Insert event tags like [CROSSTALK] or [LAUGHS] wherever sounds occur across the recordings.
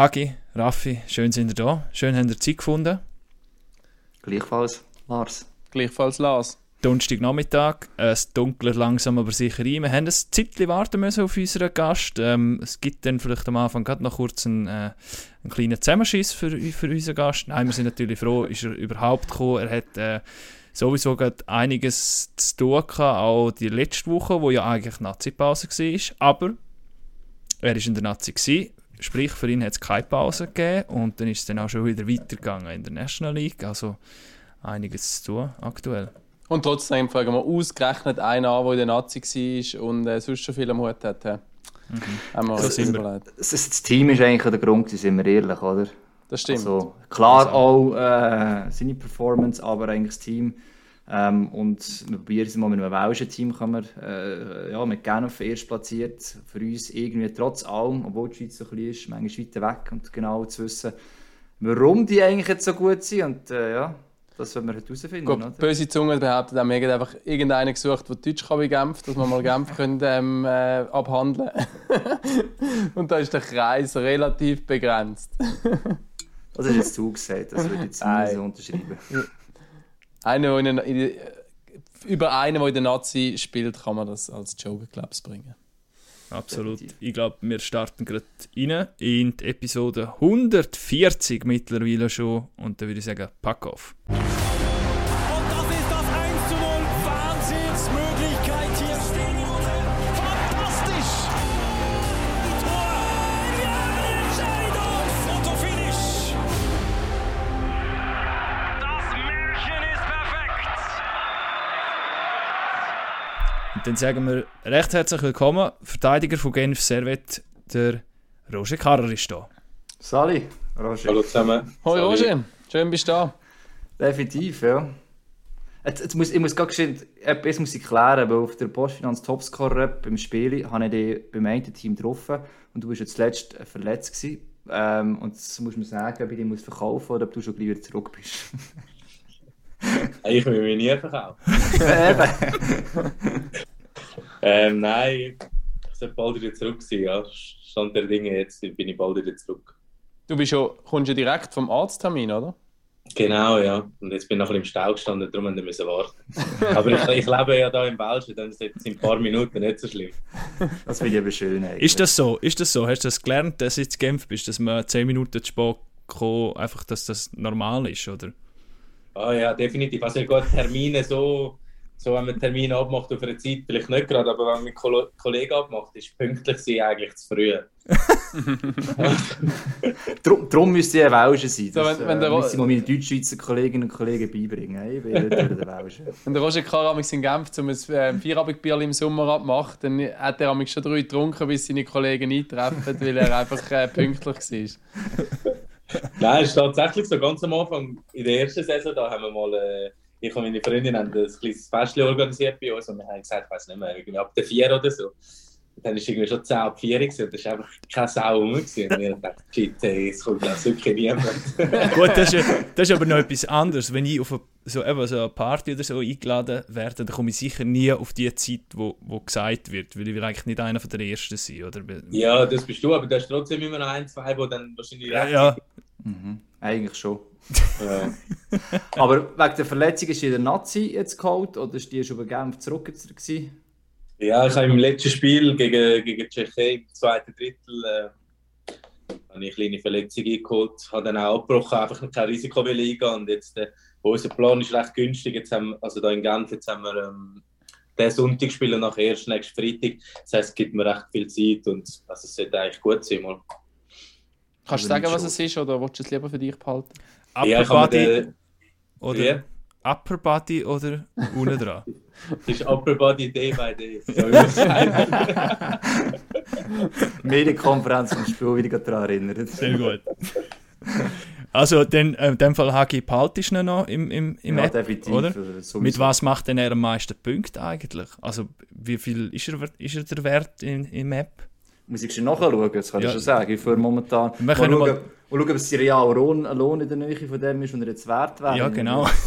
Hagi, Raffi, schön sind ihr da. Schön habt ihr Zeit gefunden. Gleichfalls, Lars. Gleichfalls Lars. Donnerstagnachmittag, es dunkelt langsam aber sicher rein. Wir haben ein Zeitchen warten müssen auf unseren Gast. Ähm, es gibt dann vielleicht am Anfang gerade noch kurz einen, äh, einen kleinen Zusammenschiss für, für unseren Gast. Nein, wir sind natürlich froh, ist er überhaupt gekommen. Er hat äh, sowieso gerade einiges zu tun gehabt, auch die letzte Woche, wo ja eigentlich Nazi-Pause war. Aber er war in der Nazi. Gewesen. Sprich, für ihn hat es keine Pause gegeben und dann ist es dann auch schon wieder weitergegangen in der National League. Also einiges zu tun aktuell. Und trotzdem fragen wir ausgerechnet einen an, der in der Nazi war und äh, sonst schon viel am Hut hat. Mhm. So sind wir. Das, das, Team ist eigentlich der Grund, sind wir ehrlich, oder? Das stimmt. Also, klar also. auch äh, seine Performance, aber eigentlich das Team. Ähm, und wir probieren es mal mit einem welschen Team, kann man äh, ja, mit Genf erst platziert. Für uns irgendwie trotz allem, obwohl die Schweiz so klein ist, manchmal weiter weg und genau zu wissen, warum die eigentlich jetzt so gut sind. Und äh, ja, das werden wir herausfinden. Gut, oder? Böse Zunge behauptet, haben wir einfach irgendeinen gesucht, der Deutsch kann wie Genf, dass wir mal Genf können, ähm, äh, abhandeln [LAUGHS] Und da ist der Kreis relativ begrenzt. das ist jetzt zugesagt, das würde ich jetzt nicht so unterschreiben. Einer, der in, über einen, der in der Nazi spielt, kann man das als Joker Clubs bringen. Absolut. Ich glaube, wir starten gerade rein in die Episode 140 mittlerweile schon. Und da würde ich sagen, pack auf. Dann sagen wir recht herzlich willkommen. Verteidiger von Genf Servet, der Roger Karrer ist da. Sali, Roger. Hallo zusammen. Hoi Roger, schön bist du da. Definitiv, ja. Jetzt, jetzt muss, ich muss gerade etwas muss ich klären, weil auf der Postfinanz Topscorer beim Spiel habe ich dich beim einen Team getroffen und du warst jetzt zuletzt verletzt gewesen. Ähm, und jetzt muss man sagen, ob ich dich muss verkaufen oder ob du schon gleich wieder zurück bist. ich will mich nie verkaufen. [LAUGHS] [LAUGHS] ähm, nein, ich sollte bald wieder zurück sein. Ja. Stand der Dinge, jetzt bin ich bald wieder zurück. Du bist ja, kommst ja direkt vom Arzttermin, oder? Genau, ja. Und jetzt bin ich noch ein bisschen im Stau gestanden, darum musste ich warten. [LAUGHS] Aber ich, ich lebe ja da in Belgien, dann ist es in ein paar Minuten nicht so schlimm. Das finde ich aber schön. Eigentlich. Ist das so? Ist das so? Hast du das gelernt, dass du jetzt Genf bist, dass man 10 Minuten zu spät kommt, einfach, dass das normal ist, oder? Ah ja, definitiv. Also ich gehe Termine so, so wenn man Termine abmacht auf eine Zeit, vielleicht nicht gerade, aber wenn man mit Kollegen abmacht, ist pünktlich sein eigentlich zu früh. [LAUGHS] Drum, darum müsste ich ein Welscher sein. Das so, wenn, wenn äh, müsste ich mal meine deutsch-schweizer Kolleginnen und Kollegen beibringen. Ich bin nicht der Welscher. [LAUGHS] Wenn der Roger Karamix in Genf zum äh, Feierabendbier im Sommer abmacht, dann hat er schon drei getrunken, bis seine Kollegen eintreffen, weil er einfach äh, pünktlich war. [LAUGHS] Nein, es ist tatsächlich so ganz am Anfang, in der ersten Saison, da haben wir mal, äh, ich und meine Freundin haben ein kleines Festchen organisiert bei uns und wir haben gesagt, ich weiß nicht mehr, irgendwie ab der 4 oder so. Und dann war irgendwie schon 10 ab 4 und da war einfach keine Sau rum. Und ich dachte, shit, hey, es kommt jetzt wirklich niemand. [LAUGHS] Gut, das ist, das ist aber noch etwas anderes. Wenn ich auf eine, so, eben so eine Party oder so eingeladen werde, dann komme ich sicher nie auf die Zeit, wo, wo gesagt wird, weil ich will eigentlich nicht einer von der Ersten sein. Oder? Ja, das bist du, aber du hast trotzdem immer noch ein, zwei, die dann wahrscheinlich ja, ja. Mhm. Eigentlich schon. Ja. Aber wegen der Verletzung ist der Nazi jetzt geholt oder ist die schon bei Genf zurück gewesen? Ja, ich habe im letzten Spiel gegen, gegen Tschechien im zweiten Drittel äh, eine kleine Verletzung eingeholt, habe dann auch abgebrochen, einfach kein Risiko eingehen und jetzt äh, unser Plan ist recht günstig. Jetzt haben, also da in Genf jetzt haben wir ähm, den Sonntag spielen nachher erst nächsten Freitag. Das heißt, es gibt mir recht viel Zeit und also es sollte eigentlich gut sein. Mal. Kannst du sagen, was es ist oder willst du es lieber für dich behalten? Upper ja, Body oder yeah. Upper Body oder unten dran? das [LAUGHS] ist Upper Body Day by [LAUGHS] Day. [LAUGHS] Medienkonferenz vom Spiel wieder daran erinnert. Sehr gut. Also dann, äh, in dem Fall Hagi behaltest du noch im, im, im ja, App, definitiv, oder? Sowieso. Mit was macht denn er am meisten Punkte eigentlich? Also wie viel ist er, ist er der Wert in, im App? Muss ich schon nachschauen, das kann ja. ich schon sagen. Ich momentan wir mal, schauen, mal... mal schauen, ob es real Lohn, ein Lohn in der Nähe von dem ist und er jetzt wert wäre. Ja, genau. [LAUGHS]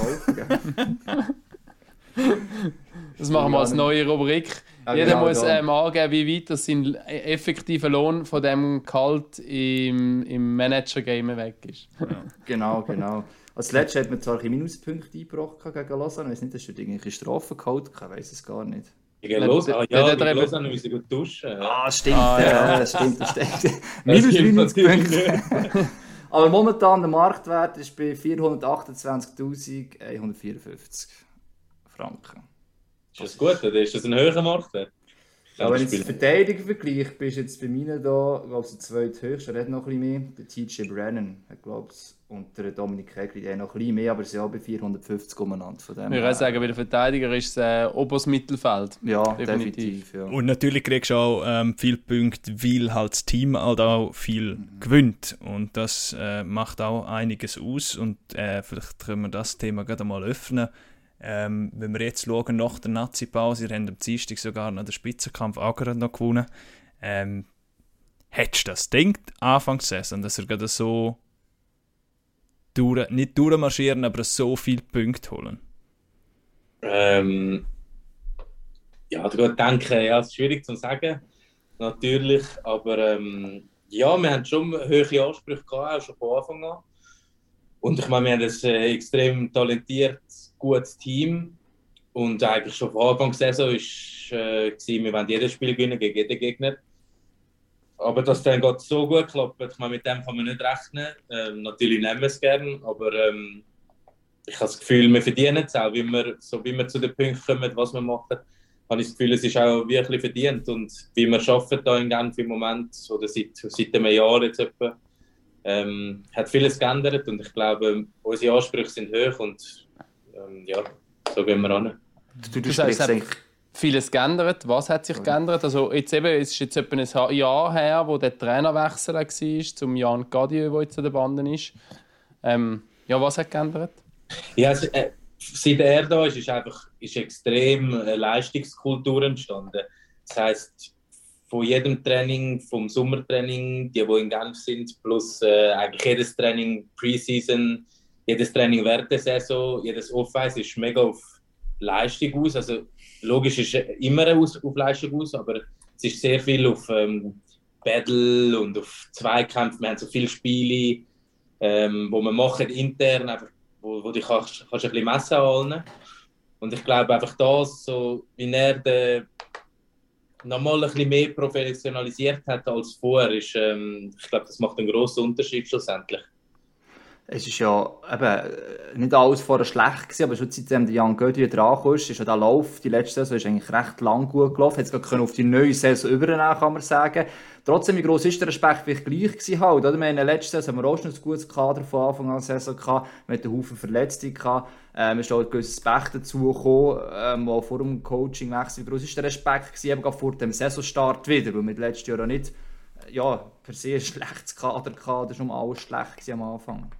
Das machen wir als neue Rubrik. Ja, Jeder genau, muss da. ähm, angeben, wie weit das sein effektiver Lohn von dem Gehalt im, im Manager-Game weg ist. Genau, genau. Als letztes hat man zwar ein Minuspunkte eingebracht gegen Lausanne. Ich weiß nicht, hast du irgendwelche Strafen geholt? Ich weiß es gar nicht. Gegen Ja, Los, ah, ja, der- der- müssen gut duschen. Ja. Ah, stimmt, Ah, ja, ja. stimmt, das stimmt. [LAUGHS] Das Minus stimmt natürlich Minuspunkte. Aber momentan der Marktwert ist bei 428.154 Franken. Ist das gut oder ist das ein höherer Marktwert? Ja, wenn ich das jetzt Verteidiger vergleiche, bist jetzt bei mir da, glaube ich, der zweithöchste, er hat noch ein bisschen mehr. Der TJ Brennan, ich glaube und der Dominik Hegli, der hat noch ein bisschen mehr, aber sie sind auch bei 450 umeinander. Von dem Ich würde her- sagen, bei der Verteidiger ist es äh, oberes Mittelfeld. Ja, definitiv. definitiv. ja. Und natürlich kriegst du auch ähm, viele Punkte, weil halt das Team halt auch viel gewinnt. Und das äh, macht auch einiges aus. Und äh, vielleicht können wir das Thema gerade mal öffnen. Ähm, wenn wir jetzt schauen, nach der Nazi-Pause, ihr habt am Dienstag sogar noch den Spitzenkampf auch gerade noch gewonnen. Ähm, hättest du das gedacht, Anfangs Saison, dass er gerade so durch, nicht durchmarschieren, aber so viele Punkte holen? Ähm, ja, ich denken, ja, es ist schwierig zu sagen, natürlich, aber ähm, ja, wir haben schon hohe Ansprüche gehabt, auch schon von Anfang an. Und ich meine, wir haben ein äh, extrem talentiertes, gutes Team. Und eigentlich schon von Anfang der Saison ist, äh, wir wollen jedes Spiel gewinnen gegen jeden Gegner. Aber dass dann gerade so gut klappt, ich meine, mit dem kann man nicht rechnen. Ähm, natürlich nehmen wir es gerne, aber ähm, ich habe das Gefühl, wir verdienen es auch, wie wir, so wie wir zu den Punkten kommen, was wir machen. Habe ich das Gefühl, es ist auch wirklich verdient. Und wie wir arbeiten da in Genf im Moment, oder seit, seit einem Jahr jetzt etwa, ähm, hat vieles geändert. Und ich glaube, unsere Ansprüche sind hoch und ähm, ja, so gehen wir an. Du, du, Du eigentlich vieles geändert. Was hat sich geändert? Also jetzt eben, es ist jetzt etwa ein Jahr her, wo der Trainerwechsel war zum Jan Gadieu, der jetzt an der Bande ist. Ähm, ja, was hat geändert? Ja, es, äh, seit er da ist, ist einfach ist extrem äh, Leistungskultur entstanden. Das heißt, von jedem Training, vom Sommertraining, die, die in Genf sind, plus äh, eigentlich jedes Training Preseason, jedes Training während der Saison, jedes Off-Ice ist mega auf Leistung aus. Also logisch ist immer auf Leistung aus, aber es ist sehr viel auf ähm, Battle und auf Zweikämpfe. Wir haben so viele Spiele, ähm, wo wir machen intern, einfach, wo, wo du kannst, kannst ein bisschen messen an. Und ich glaube einfach das, so wie er den nochmal ein bisschen mehr professionalisiert hat als vorher, ist, ähm, ich glaube, das macht einen grossen Unterschied schlussendlich. Es ist ja eben äh, nicht alles vorher schlecht gewesen, aber schon seitdem der Jan Gödi dran ist, ist ja der Lauf, die letzte Saison ist eigentlich recht lang gut gelaufen. Jetzt gerade auf die neue Saison übernehmen, kann man sagen. Trotzdem, wie gross ist der Respekt vielleicht gleich halt, oder? Wir haben in der letzten Saison haben wir auch schon ein gutes Kader von Anfang an Saison gehabt. Hatten einen Haufen Verletzte gehabt. Ähm, ist auch ein gewisses Pech dazu gekommen, ähm, vor dem Coachingwechsel. Wie gross ist der Respekt gewesen, eben gerade vor dem Saisonstart wieder? Weil wir letztes Jahr auch nicht, ja, per se ein schlechtes Kader gehabt, das war schon mal alles schlecht am Anfang.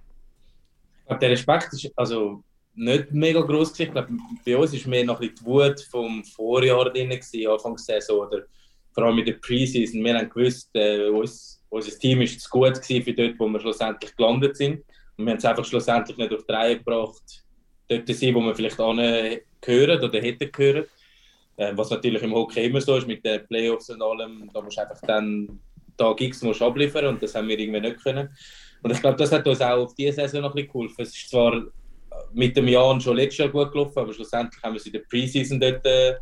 Glaube, der Respekt ist also nicht mega groß. Ich glaube, bei uns war mehr noch die Wut vom Vorjahr drin, Anfangs der Saison oder vor allem in der Preseason. Wir haben gewusst, äh, uns, unser Team ist zu gut gewesen für dort, wo wir schlussendlich gelandet sind. Und wir haben es einfach schlussendlich nicht auf die Reihe gebracht, dort zu sein, wo wir vielleicht gehören oder hätten gehört. Äh, was natürlich im Hockey immer so ist, mit den Playoffs und allem, da musst du einfach dann Tag X musst abliefern und das haben wir irgendwie nicht können. Und ich glaube, das hat uns auch auf diese Saison noch ein bisschen geholfen. Es ist zwar mit dem Jahr schon letztes Jahr gut gelaufen, aber schlussendlich haben wir es in der Preseason dort äh,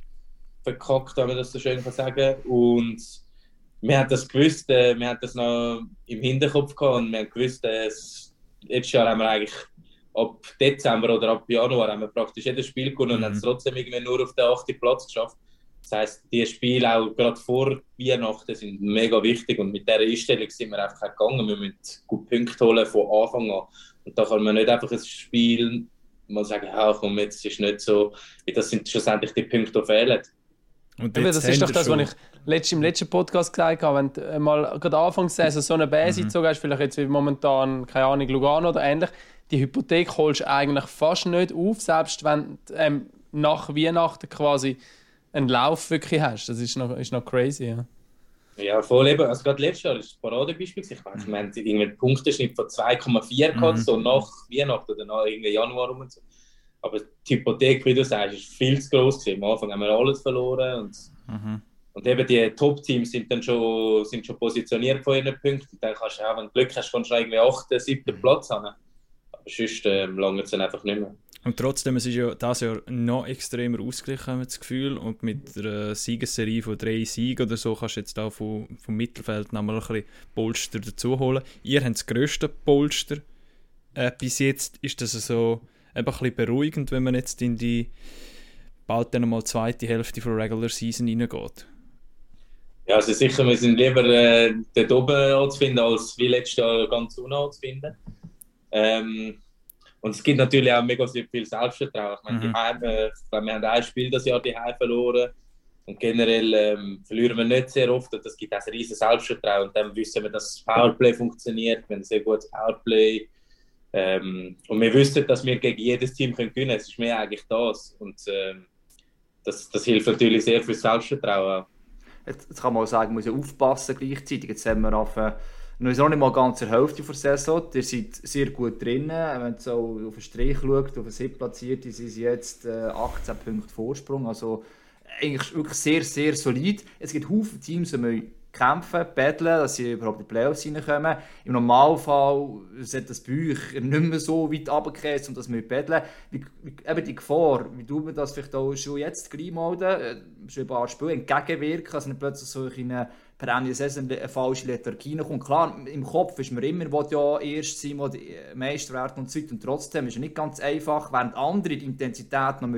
verkackt, wenn man das so schön kann sagen Und wir haben das gewusst, äh, wir haben das noch im Hinterkopf gehabt und wir haben gewusst, äh, es, letztes Jahr haben wir eigentlich ab Dezember oder ab Januar haben wir praktisch jedes Spiel gewonnen und Mhm. haben es trotzdem irgendwie nur auf den achten Platz geschafft. Das heisst, die Spiele auch gerade vor Weihnachten sind mega wichtig und mit dieser Einstellung sind wir einfach gegangen. Wir müssen gut Punkte holen von Anfang an. Und da kann man nicht einfach ein Spiel mal sagen, ja, komm, jetzt ist nicht so, das sind schlussendlich die Punkte, die fehlen. Und jetzt das ist doch das, schon- was ich letzt, im letzten Podcast gesagt habe. Wenn du mal gerade Anfangs der Saison so eine Base gezogen hast, vielleicht jetzt wie momentan, keine Ahnung, Lugano oder ähnlich, die Hypothek holst du eigentlich fast nicht auf, selbst wenn du ähm, nach Weihnachten quasi einen Lauf wirklich hast. Das ist noch, ist noch crazy. Ja. Ja, voll eben. Also gerade letztes Jahr war das Paradebeispiel. Ich weiß, wir haben irgendwie einen Punkteschnitt von 2,4 gehabt, Mhm. so nach Weihnachten oder nach irgendwie Januar rum und so. Aber die Hypothek, wie du sagst, ist viel zu groß gewesen. Am Anfang haben wir alles verloren und, mhm. und eben die Top-Teams sind dann schon, sind schon positioniert von ihren Punkten. Dann kannst du auch, wenn du Glück hast, kannst du irgendwie 8., 7. Platz haben. Aber sonst äh, lange es dann einfach nicht mehr. Und trotzdem, es ist ja das Jahr noch extremer ausgeglichen, haben wir das Gefühl. Und mit einer Siegesserie von drei Siegen oder so kannst du jetzt da vom, vom Mittelfeld noch mal ein bisschen Polster dazu holen. Ihr habt das grösste Polster. Äh, bis jetzt ist das so eben ein bisschen beruhigend, wenn man jetzt in die bald dann mal zweite Hälfte von Regular Season reingeht. Ja, also sicher, wir sind lieber äh, dort oben anzufinden, als wie letztes Jahr ganz unten anzufinden. Ähm, und es gibt natürlich auch mega viel Selbstvertrauen. Ich meine, mhm. die Heim, äh, wir haben ein Spiel das Jahr die Heim verloren. Und generell ähm, verlieren wir nicht sehr oft. Und das gibt auch ein riesiges Selbstvertrauen. Und dann wissen wir, dass das Powerplay funktioniert. Wir haben ein sehr gutes Powerplay. Ähm, und wir wissen, dass wir gegen jedes Team können gewinnen können. Es ist mehr eigentlich das. Und ähm, das, das hilft natürlich sehr für das Selbstvertrauen. Jetzt, jetzt kann man auch sagen, man muss ja aufpassen gleichzeitig. Jetzt haben wir auf noch nicht mal ganz der Hälfte der Saison. Ihr seid sehr gut drin. Wenn man so auf den Strich schaut, auf den Sieb platziert, sind sie jetzt äh, 18 Punkte Vorsprung. Also eigentlich wirklich sehr, sehr solid. Es gibt viele Teams, die kämpfen, betteln, dass sie überhaupt in die Playoffs reinkommen. Im Normalfall sollte das bei euch nicht mehr so weit runtergehen, um das mit betteln. Wie, wie, eben die Gefahr, wie tut man das vielleicht auch schon jetzt gleich melden, äh, schon ein paar Spiele entgegenwirken, also nicht plötzlich so in eine per Ende der Saison eine falsche Lethargie kommt. Klar, im Kopf ist man immer, will ja erst sein, will Meister werden und so weiter. Und trotzdem ist es nicht ganz einfach, während andere die Intensität noch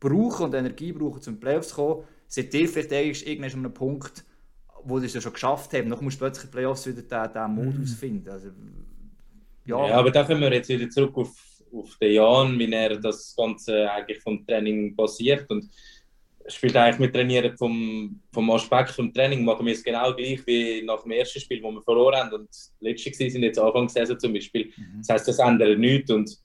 brauchen und Energie brauchen, um Playoffs zu kommen, seid ihr vielleicht irgendwann an einem Punkt, wo ihr es ja schon geschafft habt. Dann musst du plötzlich in Playoffs wieder diesen, diesen Modus mhm. finden. Also, ja. ja, aber da kommen wir jetzt wieder zurück auf, auf den Jan, wie er das Ganze eigentlich vom Training basiert. Und spielt eigentlich mit Trainieren vom, vom Aspekt vom Training, machen wir es genau gleich wie nach dem ersten Spiel, wo wir verloren haben und letztes sind jetzt Anfang Saison zum Beispiel. Mhm. Das heißt, das ändert nichts und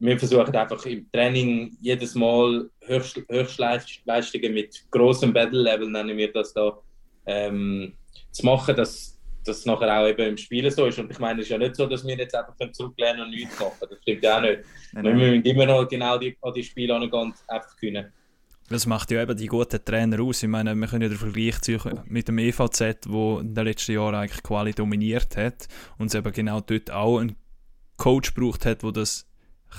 wir versuchen einfach im Training jedes Mal Höchst, Höchstleistungen mit großem Battle-Level, nennen wir das da, ähm, zu machen, dass das nachher auch eben im Spiel so ist. Und ich meine, es ist ja nicht so, dass wir jetzt einfach zurücklernen und nichts machen. Das stimmt ja auch nicht. Nein, nein. Wir müssen immer noch genau die, an die Spiele angehen und einfach können. Das macht ja eben die guten Trainer aus. Ich meine, wir können ja den Vergleich ziehen mit dem EVZ, wo in den letzten Jahren eigentlich Quali dominiert hat und es eben genau dort auch einen Coach braucht hat, der das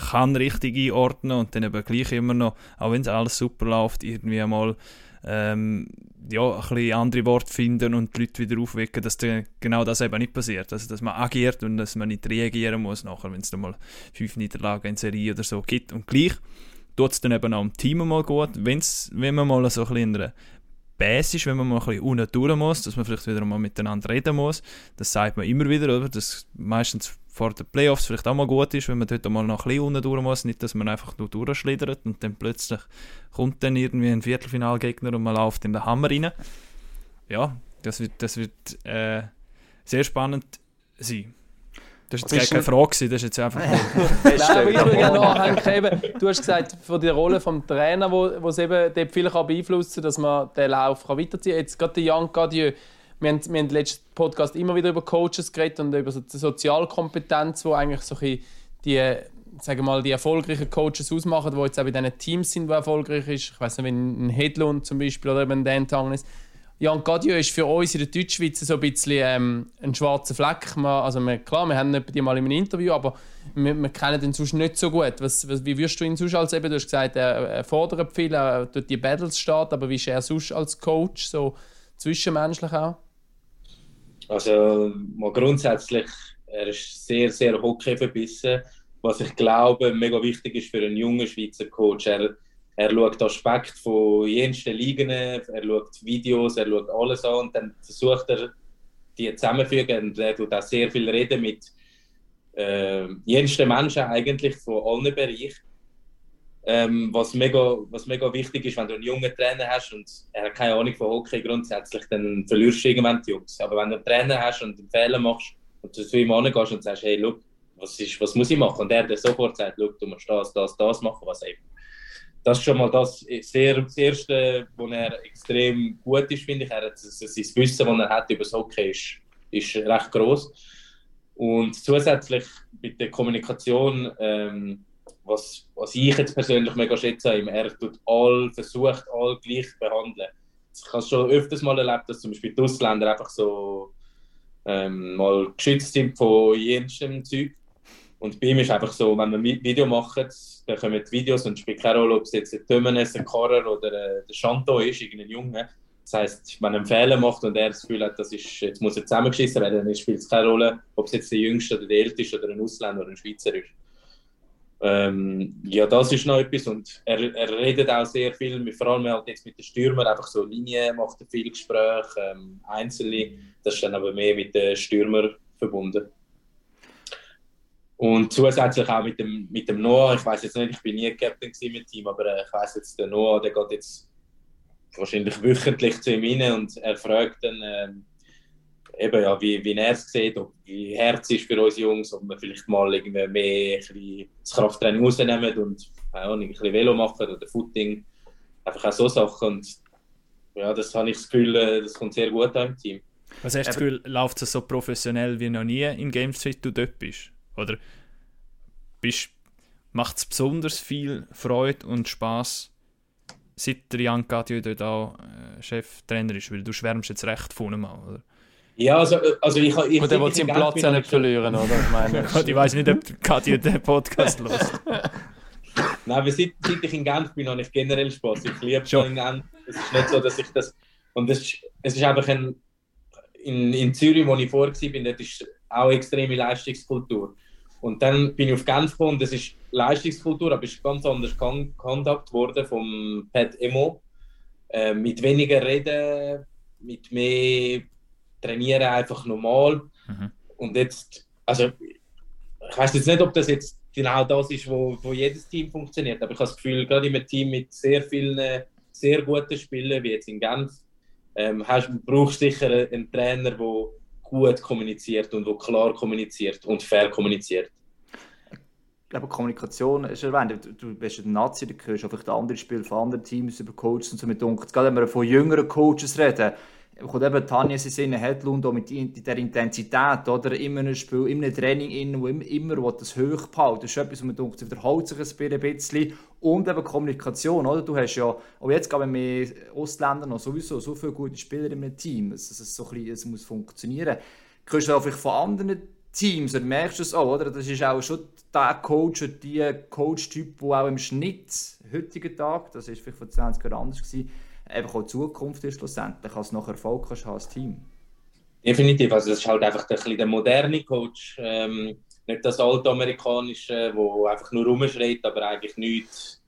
kann richtig einordnen und dann eben gleich immer noch, auch wenn es alles super läuft, irgendwie einmal ähm, ja, ein bisschen andere Worte finden und die Leute wieder aufwecken, dass genau das eben nicht passiert. Also, dass man agiert und dass man nicht reagieren muss, nachher, wenn es dann mal fünf Niederlagen in Serie oder so gibt. Und gleich tut es dann eben auch im Team mal gut, wenn's, wenn man mal so ein bisschen in einer Bass ist, wenn man mal ein bisschen unten durch muss, dass man vielleicht wieder mal miteinander reden muss. Das sagt man immer wieder, oder? Dass meistens vor den Playoffs vielleicht auch mal gut ist, wenn man dort mal noch ein bisschen unten durch muss. Nicht, dass man einfach nur durchschlittert und dann plötzlich kommt dann irgendwie ein Viertelfinalgegner und man läuft in den Hammer rein. Ja, das wird, das wird äh, sehr spannend sein. Das war jetzt keine Frage, das ist jetzt einfach [LAUGHS] Nein, ich würde gerne nachhängen. Du hast gesagt, von der Rolle des Trainers, wo, wo es eben dort viel beeinflussen kann, dass man den Lauf kann weiterziehen kann. Jetzt gerade der Jan Gadieu, wir haben, wir haben im letzten Podcast immer wieder über Coaches geredet und über so die Sozialkompetenz, wo eigentlich so die, sagen mal, die erfolgreichen Coaches ausmachen, die jetzt auch in diesen Teams sind, die erfolgreich ist. Ich weiß nicht, wenn ein Hedlund zum Beispiel oder eben ein Dan Tangnes. Jan Gadio ist für uns in der Deutschschweiz so ein bisschen ähm, ein schwarzer Fleck. Man, also wir, klar, wir haben ihn mal in einem Interview, aber wir, wir kennen ihn sonst nicht so gut. Was, was, wie wirst du ihn sonst als eben, du hast gesagt, er, er fordert viel, er tut die Battles starten, aber wie ist er sonst als Coach, so zwischenmenschlich auch? Also mal grundsätzlich, er ist sehr, sehr hockey verbissen, was ich glaube mega wichtig ist für einen jungen Schweizer Coach. Er, er schaut Aspekte von jensten Ligen, er schaut Videos, er schaut alles an und dann versucht er, die zusammenzufügen. Und er tut auch sehr viel reden mit äh, jensten Menschen eigentlich von allen Bereichen. Ähm, was, mega, was mega wichtig ist, wenn du einen jungen Trainer hast und er hat keine Ahnung von Hockey grundsätzlich, dann verlierst du irgendwann die Jungs. Aber wenn du einen Trainer hast und einen Fehler machst und du zu ihm angehst und sagst, hey, look, was, ist, was muss ich machen? Und er dir sofort sagt, look, du musst das, das, das machen, was eben das ist schon mal das, sehr, das Erste, wo er extrem gut ist, finde ich. Er hat, sein Wissen, das er hat über das Hockey, ist, ist recht groß. Und zusätzlich mit der Kommunikation, ähm, was, was ich jetzt persönlich mega schätze, er tut all, versucht all gleich zu behandeln. Ich habe schon öfters mal erlebt, dass zum Beispiel die Ausländer einfach so ähm, mal geschützt sind von jedem Zeug. Und bei ihm ist einfach so, wenn wir ein Video machen, dann kommen die Videos und es spielt keine Rolle, ob es jetzt der Tömenes, ein Karrer oder äh, der Chanto ist, irgendein Junge. Das heisst, wenn er einen Fehler macht und er das Gefühl hat, das ist, jetzt muss er zusammengeschissen werden, dann spielt es keine Rolle, ob es jetzt der Jüngste oder der Älteste oder ein Ausländer oder ein Schweizer ist. Ähm, ja, das ist noch etwas und er, er redet auch sehr viel, vor allem halt jetzt mit den Stürmern, einfach so Linien, macht er viel Gespräche, ähm, einzelne, das ist dann aber mehr mit den Stürmern verbunden. Und zusätzlich auch mit dem, mit dem Noah, ich weiß jetzt nicht, ich bin nie Captain im Team, aber äh, ich weiß jetzt, der Noah, der geht jetzt wahrscheinlich wöchentlich zu ihm rein und er fragt dann, ähm, eben, ja, wie, wie er es sieht, ob wie Herz ist für uns Jungs, ob wir vielleicht mal irgendwie mehr ein das Krafttraining rausnehmen und auch ein bisschen Velo machen oder Footing. Einfach auch so Sachen. Und ja, das habe ich das Gefühl, äh, das kommt sehr gut an im Team. Was hast du das Gefühl, läuft es so professionell wie noch nie in Games, seit du dort bist? Oder macht es besonders viel Freude und Spaß, seit der Jan Gadio dort auch äh, Cheftrainer ist? Weil du schwärmst jetzt recht von ihm an, oder? Ja, also, also ich, ich Und er will seinen Platz ja nicht verlieren, oder? Ich, meine, [LAUGHS] ich weiß nicht, ob Katja den Podcast [LAUGHS] los. Nein, aber seit, seit ich in Genf bin, habe ich generell Spaß. Ich liebe schon in Genf. Es ist nicht so, dass ich das. Und es ist, es ist einfach ein. In, in Zürich, wo ich vorher war, dort ist auch extreme Leistungskultur. Und dann bin ich auf Genf gekommen, das ist Leistungskultur, aber ist ganz anders gehandhabt worden vom Pat Emo. Äh, mit weniger Reden, mit mehr trainieren einfach normal. Mhm. Und jetzt, also ich weiß jetzt nicht, ob das jetzt genau das ist, wo, wo jedes Team funktioniert, aber ich habe das Gefühl, gerade in einem Team mit sehr vielen sehr guten Spielern, wie jetzt in Genf, ähm, hast, brauchst du sicher einen Trainer, der gut kommuniziert und der klar kommuniziert und fair kommuniziert. Ich Kommunikation ist erwähnt. Du, bist ein Nazi, du hörst einfach andere Spiele von anderen Teams über Coaches und so mit Dunkel. Gerade wenn wir von jüngeren Coaches reden, kommt eben Tanja in Sinne Hedlund auch mit der Intensität, oder? Immer ein Spiel, immer ein Training, in, wo immer, immer das hoch behalten. Das ist etwas, was man denkt, wiederholt sich ein bisschen. Und eben Kommunikation, oder? Du hast ja, auch jetzt geben wir Ausländer noch sowieso so viele gute Spieler im Team. Es, es, so bisschen, es muss funktionieren. Du kannst auch vielleicht von anderen Teams, oder merkst du es auch, oder? Das ist auch schon der Coach oder die Coach-Typ, der auch im Schnitt, heutigen Tag, das war vielleicht vor 20 Jahren anders gewesen, einfach auch Zukunft ist schlussendlich, als noch Erfolg hast als Team. Definitiv, also das ist halt einfach ein der moderne Coach, ähm, nicht das altamerikanische, wo einfach nur rumschreit, aber eigentlich nichts,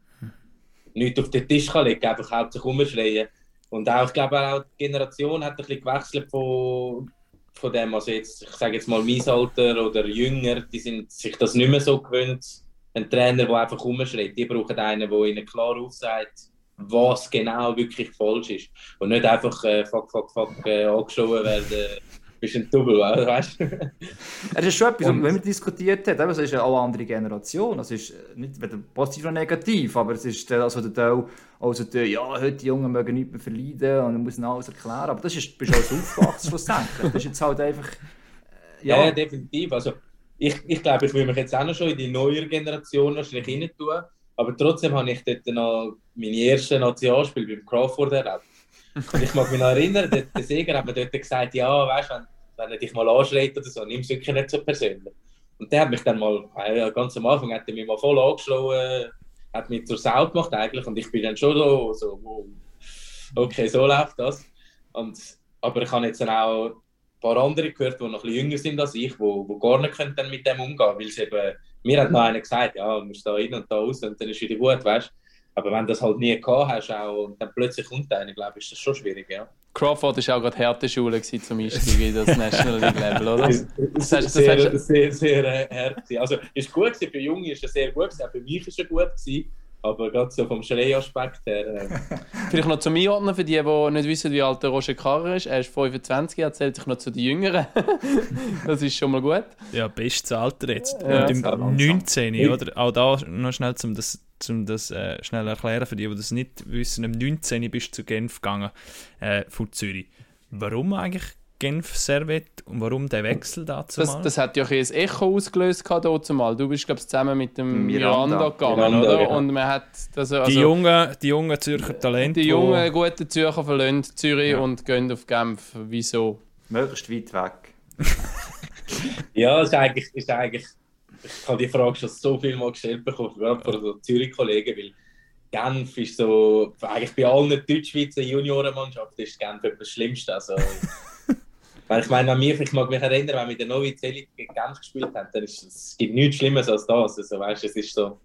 nichts auf den Tisch kann legen, einfach hauptsächlich rumschreien. Und auch, ich glaube auch die Generation hat ein bisschen gewechselt von, von dem, also jetzt, ich sage jetzt mal mein Alter oder jünger, die sind sich das nicht mehr so gewöhnt, ein Trainer, der einfach rumschreit. Die brauchen einen, der ihnen klar aufsagt, was genau wirklich falsch ist. Und nicht einfach äh, fuck, fuck, fuck äh, angeschaut werden, äh, bist ein Double, weißt du? Es ist schon etwas, und, wenn man diskutiert hat, es ist eine andere Generation. Es ist nicht positiv oder negativ, aber es ist also der Teil, also der, ja, heute die Jungen mögen nichts mehr verleiden und man muss alles erklären. Aber das ist, bist du als aufgewachsen schlussendlich. Das ist jetzt halt einfach. Äh, ja. ja, definitiv. Also, ich, ich glaube, ich will mich jetzt auch noch schon in die neue Generation wahrscheinlich rein tun. Aber trotzdem habe ich dort noch meine ersten Nationalspiele beim Crawford erlebt. Und ich mag mich noch erinnern, der, der Sieger hat mir dort gesagt, ja, weißt du, wenn, wenn er dich mal anschreit oder so, nimm es wirklich nicht so persönlich. Und der hat mich dann mal, ganz am Anfang hat er mich mal voll angeschlagen, hat mich zur Sau gemacht eigentlich und ich bin dann schon so, so okay, so läuft das. Und, aber ich habe jetzt dann auch ein paar andere gehört, die noch ein bisschen jünger sind als ich, die, gar nicht können mit dem umgehen können, weil sie eben mir hat noch einer gesagt, ja, du musst da rein und da raus und dann ist wieder gut, weißt Aber wenn du das halt nie gehabt hast auch, und dann plötzlich kommt einer, glaube ich, ist das schon schwierig, ja. Crawford war auch gerade harte Schule zum Einstieg in das National League Level, oder? Das, das, das sehr, sehr, sehr, sehr äh, hart. Also, ist gut gewesen, für Junge ist es sehr gut gewesen, auch für mich ist es gut gewesen. Aber gerade so vom Schreiaspekt her. Äh. [LAUGHS] Vielleicht noch zum Einordnen für die, die nicht wissen, wie alt der Roger Carrer ist. Er ist 25, er zählt sich noch zu den Jüngeren. [LAUGHS] das ist schon mal gut. Ja, bestes Alter jetzt. Ja, Und im 19, oder? Auch da noch schnell, um das, zum das äh, schnell erklären für die, die das nicht wissen. Im 19 bist du zu Genf gegangen, äh, von Zürich. Warum eigentlich Genf Servet und warum der Wechsel dazu Das, das hat ja ein Echo ausgelöst zumal. Du bist glaube ich zusammen mit dem Miranda, Miranda. gegangen, Miranda, oder? genau. Und man hat das, also, die, jungen, die jungen Zürcher Talente. die jungen guten Zürcher verlassen Zürich Ja. und gehen auf Genf. Wieso? Möglichst weit weg. [LAUGHS] Ja, ist eigentlich, ist eigentlich, ich habe die Frage schon so viel Mal gestellt bekommen, gerade von so Zürich-Kollegen, weil Genf ist so, eigentlich bei allen Deutschschweizer Juniorenmannschaften ist Genf etwas das Schlimmste. Also, [LAUGHS] weil ich meine, an mich, ich mag mich erinnern, wenn wir in der Novi-Zelle gegen Genf gespielt haben, dann ist es gibt nichts Schlimmes als das. Also, weißt, es ist so.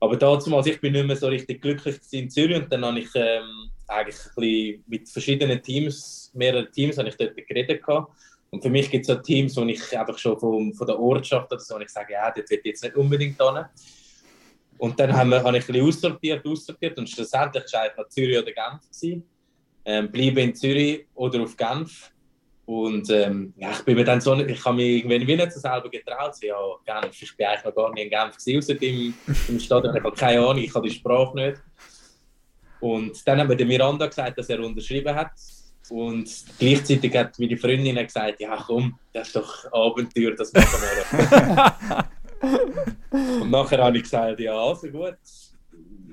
Aber dazu, also ich bin nicht mehr so richtig glücklich in Zürich und dann habe ich ähm, eigentlich ein bisschen mit verschiedenen Teams, mehreren Teams, habe ich dort geredet gehabt. Und für mich gibt es so Teams, wo ich einfach schon von, von der Ortschaft oder so, wo ich sage, ja, will ich jetzt nicht unbedingt hin. Und dann haben wir, habe ich ein bisschen aussortiert, aussortiert und schlussendlich war es Zürich oder Genf. Gewesen. Ähm, bleibe in Zürich oder auf Genf. Und ähm, ja, ich bin mir dann so, ich habe mich irgendwie wie nicht so selber getraut. So, Ja, Genf, ich bin eigentlich noch gar nicht in Genf gewesen, außer im, im Stadion. Ich habe keine Ahnung, ich habe die Sprache nicht. Und dann haben wir dem Miranda gesagt, dass er unterschrieben hat. Und gleichzeitig hat meine Freundin gesagt, ja komm, das ist doch Abenteuer, das machen wir. [LAUGHS] und nachher habe ich gesagt, ja, also gut,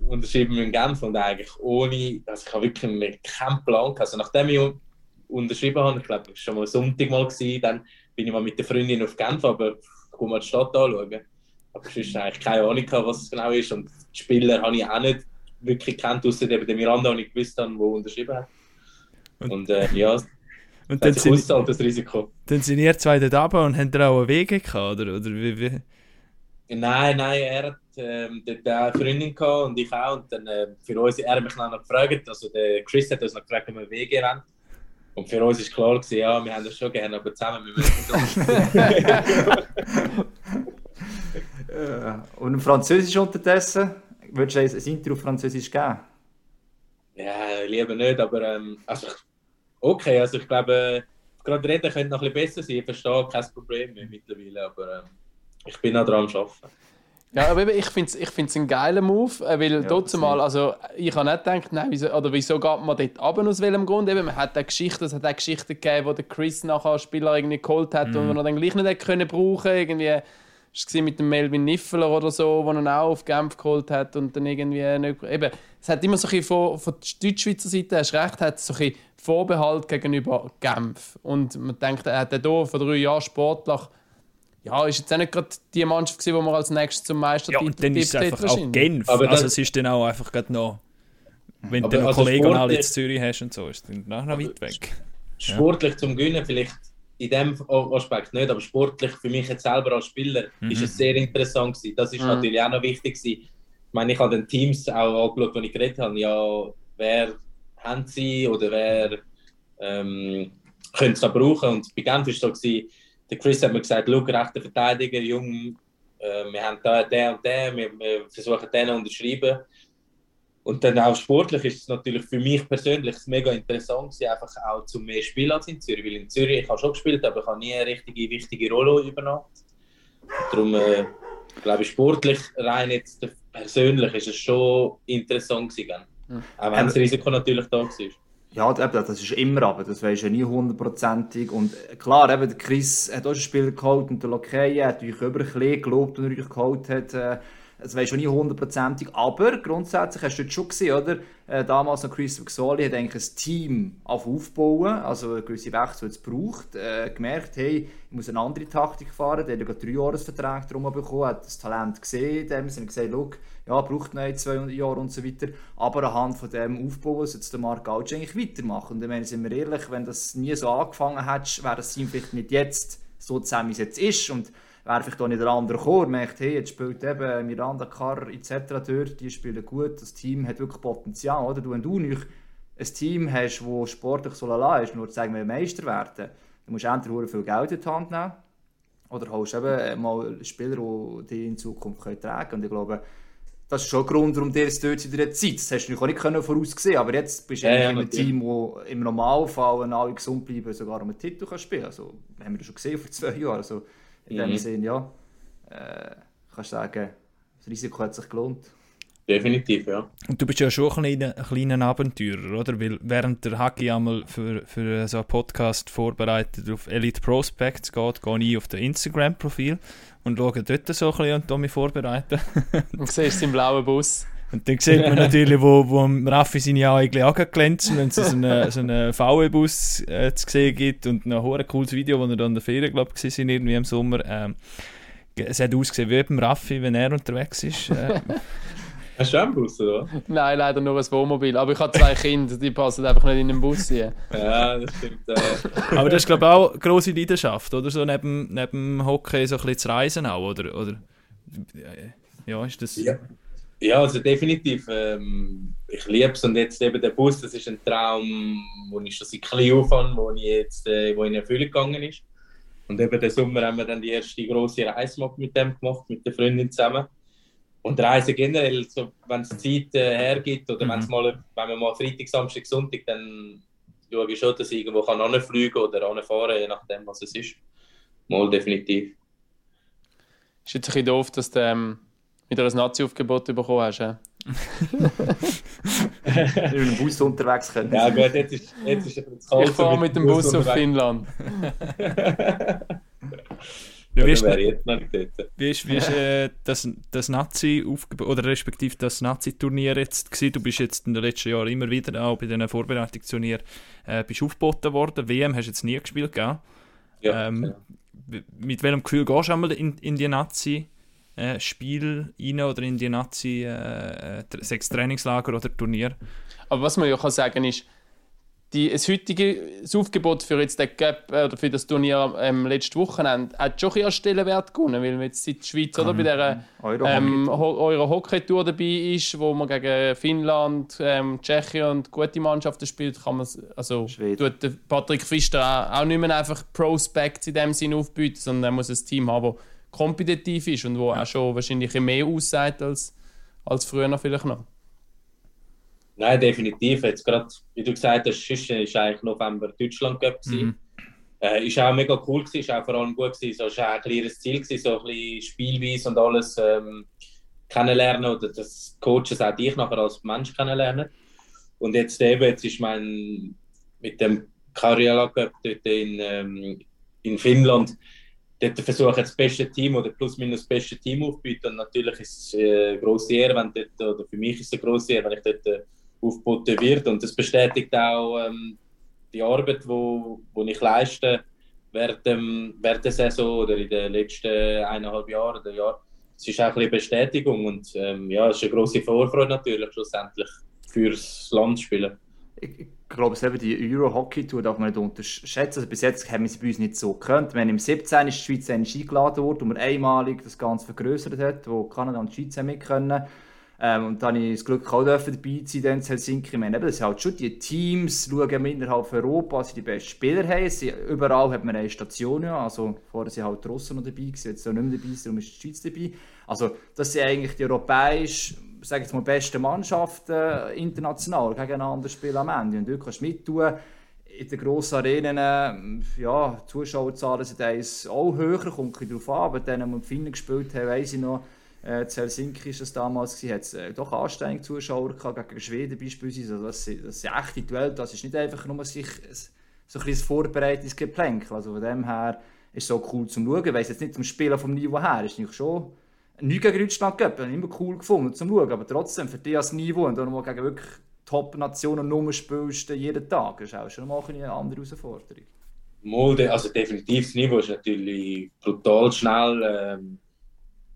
unterschrieben wir in Genf und eigentlich ohne, also ich habe wirklich keinen Plan gehabt. Also nachdem ich unterschrieben habe, ich glaube, das war schon mal Sonntag mal, gewesen, dann bin ich mal mit der Freundin auf Genf, aber ich komme mal die Stadt anschauen. Aber sonst eigentlich keine Ahnung was es genau ist und die Spieler habe ich auch nicht wirklich kennt, außer eben den Miranda, den ich gewusst habe, der unterschrieben hat. Und- Und, äh, ja, das Und dann sind, ausgezahlt, das Risiko. dann sind ihr zwei dort runter und habt ihr auch einen Weg gehabt, oder? oder wie, wie? Nein, nein, er hat ähm, dort eine Freundin gehabt und ich auch. Und dann äh, für uns, er hat mich dann noch gefragt, also der Chris hat uns noch gefragt, ob wir Wege haben. Und für uns ist klar gewesen, ja, wir haben das schon gerne, aber zusammen wir müssen [LAUGHS] Äh, und Französisch unterdessen? Würdest du ein Intro auf Französisch geben? Ja, lieber nicht, aber ähm, also, okay, also ich glaube, gerade reden könnte noch ein bisschen besser sein. Ich verstehe kein Problem mehr mittlerweile, aber ähm, ich bin noch dran am Arbeiten. Ja, aber eben, ich finde es ich find's ein geiler Move, äh, weil Ja, mal, also ich habe nicht gedacht, nein, wieso, oder wieso geht man dort runter, aus welchem Grund? Eben, man hat eine Geschichte, es hat auch Geschichten gegeben, wo der Chris nachher als Spieler irgendwie geholt hat und wo er dann gleich nicht hätte können brauchen irgendwie es mit dem Melvin Niffeler oder so, den er auch auf Genf geholt hat und dann irgendwie nicht, eben, es hat immer so ein von, von der Deutschschweizer Seite, hast recht, hat so ein Vorbehalt gegenüber Genf. Und man denkt, er hat hier vor drei Jahren sportlich ja, ist jetzt auch nicht gerade die Mannschaft, gewesen, wo man als nächstes zum Ja, Meistertitel und dann ist es einfach wahrscheinlich. auch Genf. Aber also das- es ist dann auch einfach gerade noch... Wenn Aber du noch also Kollegen und alle in Zürich hast und so, ist dann nachher noch weit weg. Sportlich zum Gewinnen vielleicht in dem Aspekt nicht, aber sportlich für mich jetzt selber als Spieler Mhm. ist es sehr interessant gewesen. Das ist Mhm. natürlich auch noch wichtig gewesen. Ich meine, ich habe den Teams auch angeschaut, die ich geredet habe, ja, wer haben sie oder wer ähm, könnte es da brauchen und bei Genf war es so gewesen, der Chris hat mir gesagt, schau, rechter Verteidiger, jung, äh, wir haben da den und den, wir, wir versuchen den zu unterschreiben. Und dann auch sportlich ist es natürlich für mich persönlich mega interessant gewesen, einfach auch zu mehr Spielen als in Zürich. Weil in Zürich ich habe schon gespielt, aber ich habe nie eine richtige wichtige Rolle übernommen. Darum äh, glaube ich, sportlich rein jetzt persönlich ist es schon interessant gewesen. Mhm. Auch wenn das Risiko natürlich da war. Ja, das ist immer aber, das weisst ja nie hundertprozentig. Und äh, klar, eben, der Chris hat auch schon Spieler geholt und der Lokeia hat natürlich über ein bisschen gelobt, und euch geholt hat. Äh, das weisst du nie hundertprozentig, aber grundsätzlich hast du jetzt schon gesehen, oder? Äh, damals noch Chris Vexoli hat eigentlich ein Team auf aufbauen, also eine gewisse Wechsel jetzt braucht, äh, gemerkt, hey, ich muss eine andere Taktik fahren, der hat ja drei Jahresverträge drum bekommen, hat das Talent gesehen, dem sind gesagt, schau, ja, braucht noch zwei Jahre und so weiter, aber anhand von dem Aufbau soll jetzt der Marc Gautsch eigentlich weitermachen. Und ich meine, sind wir ehrlich, wenn das nie so angefangen hätte, wäre das Team vielleicht nicht jetzt so zusammen, wie es jetzt ist und wäre vielleicht auch nicht der andere gekommen, merkt, hey, jetzt spielt eben Miranda, Carr etc. dort, die spielen gut, das Team hat wirklich Potenzial, oder? Du, wenn du nicht ein Team hast, das sportlich so lala ist, nur zu sagen, wir Meister werden, dann musst du entweder viel Geld in die Hand nehmen oder holst eben mal Spieler, die dich in Zukunft tragen können. Und ich glaube, das ist schon ein Grund, warum dir jetzt dort wieder Zeit. Das hast du nicht können voraussehen aber jetzt bist du Ja, ja, in einem natürlich. Team, wo im Normalfall, wenn alle gesund bleiben, sogar um einen Titel kann spielen kann. Also, haben wir das schon gesehen vor zwei Jahren. Also, in dem Mhm. Sinne, ja, äh, kannst du sagen, das Risiko hat sich gelohnt. definitiv, ja. Und du bist ja schon ein kleiner, ein kleiner Abenteurer, oder? Weil während der Hagi einmal für, für so einen Podcast vorbereitet auf Elite Prospects geht, gehe ich auf das Instagram-Profil und schaue dort so ein bisschen und mich vorbereiten. Und siehst seinen blauen Bus. [LAUGHS] Und dann sieht man [LAUGHS] natürlich, wo, wo Raffi seine Augen anglänzen, wenn es so einen, so einen VW-Bus äh, zu sehen gibt und ein hohes cooles Video, wo er dann in der Ferien, glaube ich, waren, irgendwie im Sommer. Ähm, es hat ausgesehen wie beim Raffi, wenn er unterwegs ist. Äh, [LAUGHS] Hast du auch einen Bus, oder? Nein, leider nur ein Wohnmobil. Aber ich habe zwei Kinder, die passen einfach nicht in den Bus hier. [LAUGHS] Ja, das stimmt. Äh. Aber das ist, glaube ich, auch eine grosse Leidenschaft, oder? So neben, neben dem Hockey so ein bisschen zu reisen auch, oder? oder ja, ist das... Ja. Ja, also definitiv. Ähm, ich liebe es und jetzt eben der Bus, das ist ein Traum, wo ich schon seit klein aufhöre, wo ich jetzt äh, wo in Erfüllung gegangen ist. Und eben den Sommer haben wir dann die erste große Reise mit dem gemacht, mit der Freundin zusammen. Und Reisen generell, so, wenn es Zeit äh, hergibt oder mhm. wenn's mal, wenn man mal Freitag, Samstag, Sonntag, dann schaue ich schon, dass ich irgendwo kann anfliegen oder anfahren je nachdem, was es ist. Mal definitiv. Ist jetzt ein bisschen doof, dass du ähm, wieder ein Nazi-Aufgebot bekommen hast. Ja? mit dem Bus unterwegs können. Ja gut, jetzt ist, jetzt ist es Ich fahre mit, dem Bus, Bus auf Finnland. [LAUGHS] Ja, wie ist, wie ist, wie ist äh, das, das nazi oder respektive das Nazi-Turnier jetzt gewesen? Du bist jetzt in den letzten Jahren immer wieder auch bei diesen Vorbereitungsturnieren äh, bist aufgeboten worden. WM hast du jetzt nie gespielt, gell? Ja, ähm, ja. Mit welchem Gefühl gehst du einmal in, in die Nazi? Äh, Spiel rein oder in die Nazi äh, äh sechs Trainingslager oder Turnier. Aber was man ja kann sagen ist, die, das heutige das Aufgebot für jetzt den Gap äh, oder für das Turnier ähm, letztes Wochenende hat schon ein Stellenwert gewonnen, weil man jetzt in der Schweiz oder bei der ähm, Euro Hockey Tour dabei ist, wo man gegen Finnland, ähm, Tschechien und gute Mannschaften spielt, kann man also tut Patrick Pfister auch, auch nicht mehr einfach Prospects in dem Sinne aufbieten, sondern er muss ein Team haben, das kompetitiv ist und wo auch schon wahrscheinlich mehr aussagt als, als früher vielleicht noch. Nein, definitiv. Jetzt gerade, wie du gesagt hast, ist eigentlich November Deutschland Cup. Mhm. Äh, ist auch mega cool gewesen, ist auch vor allem gut gewesen. So, ist auch ein kleines Ziel gewesen, so ein bisschen Spielweise und alles ähm, kennenlernen oder das Coaches auch dich nachher als Mensch kennenlernen. Und jetzt eben, jetzt ist mein mit dem Karriala Cup dort in, ähm, in Finnland dort versuche ich das beste Team oder plus minus das beste Team aufzubieten. Und natürlich ist es eine äh, grosse Ehre, wenn dort, oder für mich ist es eine grosse Ehre, wenn ich dort äh, aufgeboten wird. Und das bestätigt auch ähm, die Arbeit, die ich leiste während, dem, während der Saison oder in den letzten eineinhalb Jahren oder Jahr. Es ist auch ein bisschen Bestätigung und ähm, ja, es ist eine grosse Vorfreude natürlich schlussendlich fürs Land zu spielen. Ich, glaube, eben die Euro-Hockey-Tour darf man nicht unterschätzen. Also bis jetzt haben wir sie bei uns nicht so gekannt. Wenn im 17. ist die Schweiz eingeladen worden, wo man einmalig das Ganze vergrößert hat, wo Kanada und die Schweiz haben mit können. Ähm, und dann habe ich das Glück, auch dabei zu sein in Helsinki. Ich meine, das sind halt schon die Teams, schauen innerhalb Europas, sie die besten Spieler haben. Sie, überall hat man eine Station, ja. also vorher sind halt die Russen noch dabei, jetzt sind nicht mehr dabei, darum ist die Schweiz dabei. Also das sind eigentlich die europäischen, sage ich mal, besten Mannschaften international gegeneinander spielen am Ende. Und dort kannst du mittun in den grossen Arenen, ja, die Zuschauerzahlen sind auch höher, kommt darauf an, aber denen, die mit Finnen gespielt haben, weiss ich noch, äh, Helsinki war es damals, hat es äh, doch ansteigende Zuschauer gehabt, gegen Schweden beispielsweise. Also das, das sind echte Duelle, das ist nicht einfach nur sich so ein bisschen vorbereitetes Geplänkel. Also von dem her ist es so cool zum Schauen. Ich weiss jetzt nicht zum Spielen vom Niveau her, ist nicht schon nichts gegen Deutschland ich immer cool gefunden zum Schauen, aber trotzdem für dich als Niveau und dann mal gegen wirklich Top-Nationen nur spielst jeden Tag, ist auch schon mal eine andere Herausforderung. Mode, also definitiv das Niveau ist natürlich brutal schnell. Ähm,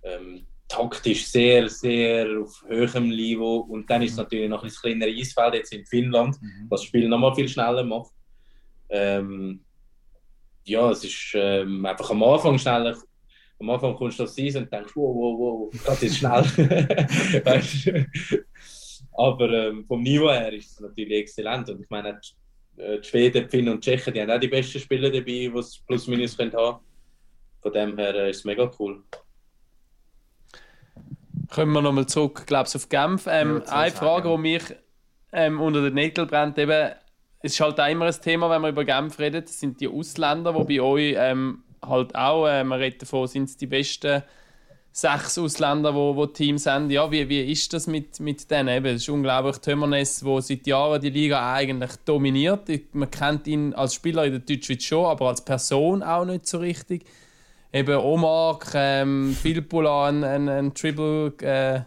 ähm, taktisch sehr, sehr auf höherem Niveau. Und dann ist es mhm. natürlich noch ein kleiner Eisfeld jetzt in Finnland, mhm. was das Spiel noch mal viel schneller macht. Ähm, ja, es ist ähm, einfach am Anfang schneller. Am Anfang kommst du aufs Eis und denkst, wow, wow, wow, das ist schnell. [LAUGHS] Aber ähm, vom Niveau her ist es natürlich exzellent. Und ich meine, die Schweden, die Finnen und die Tschechen, die haben auch die besten Spieler dabei, die es plus minus haben können. Von dem her äh, ist es mega cool. Kommen wir nochmal zurück, glaube ich, auf Genf. Ähm, ja, eine Frage, die mich ähm, unter den Nägeln brennt, eben, es ist halt auch immer ein Thema, wenn man über Genf redet, sind die Ausländer, die bei euch ähm, halt auch, äh, man redet davon, sind es die besten sechs Ausländer, wo, wo Teams haben. Ja, wie, wie ist das mit, mit denen? Eben, es ist unglaublich. Tömernes, der seit Jahren die Liga eigentlich dominiert. Man kennt ihn als Spieler in der Deutschschweiz schon, aber als Person auch nicht so richtig. Eben Omar, ähm, Philpula, ein, ein, ein Triple, äh,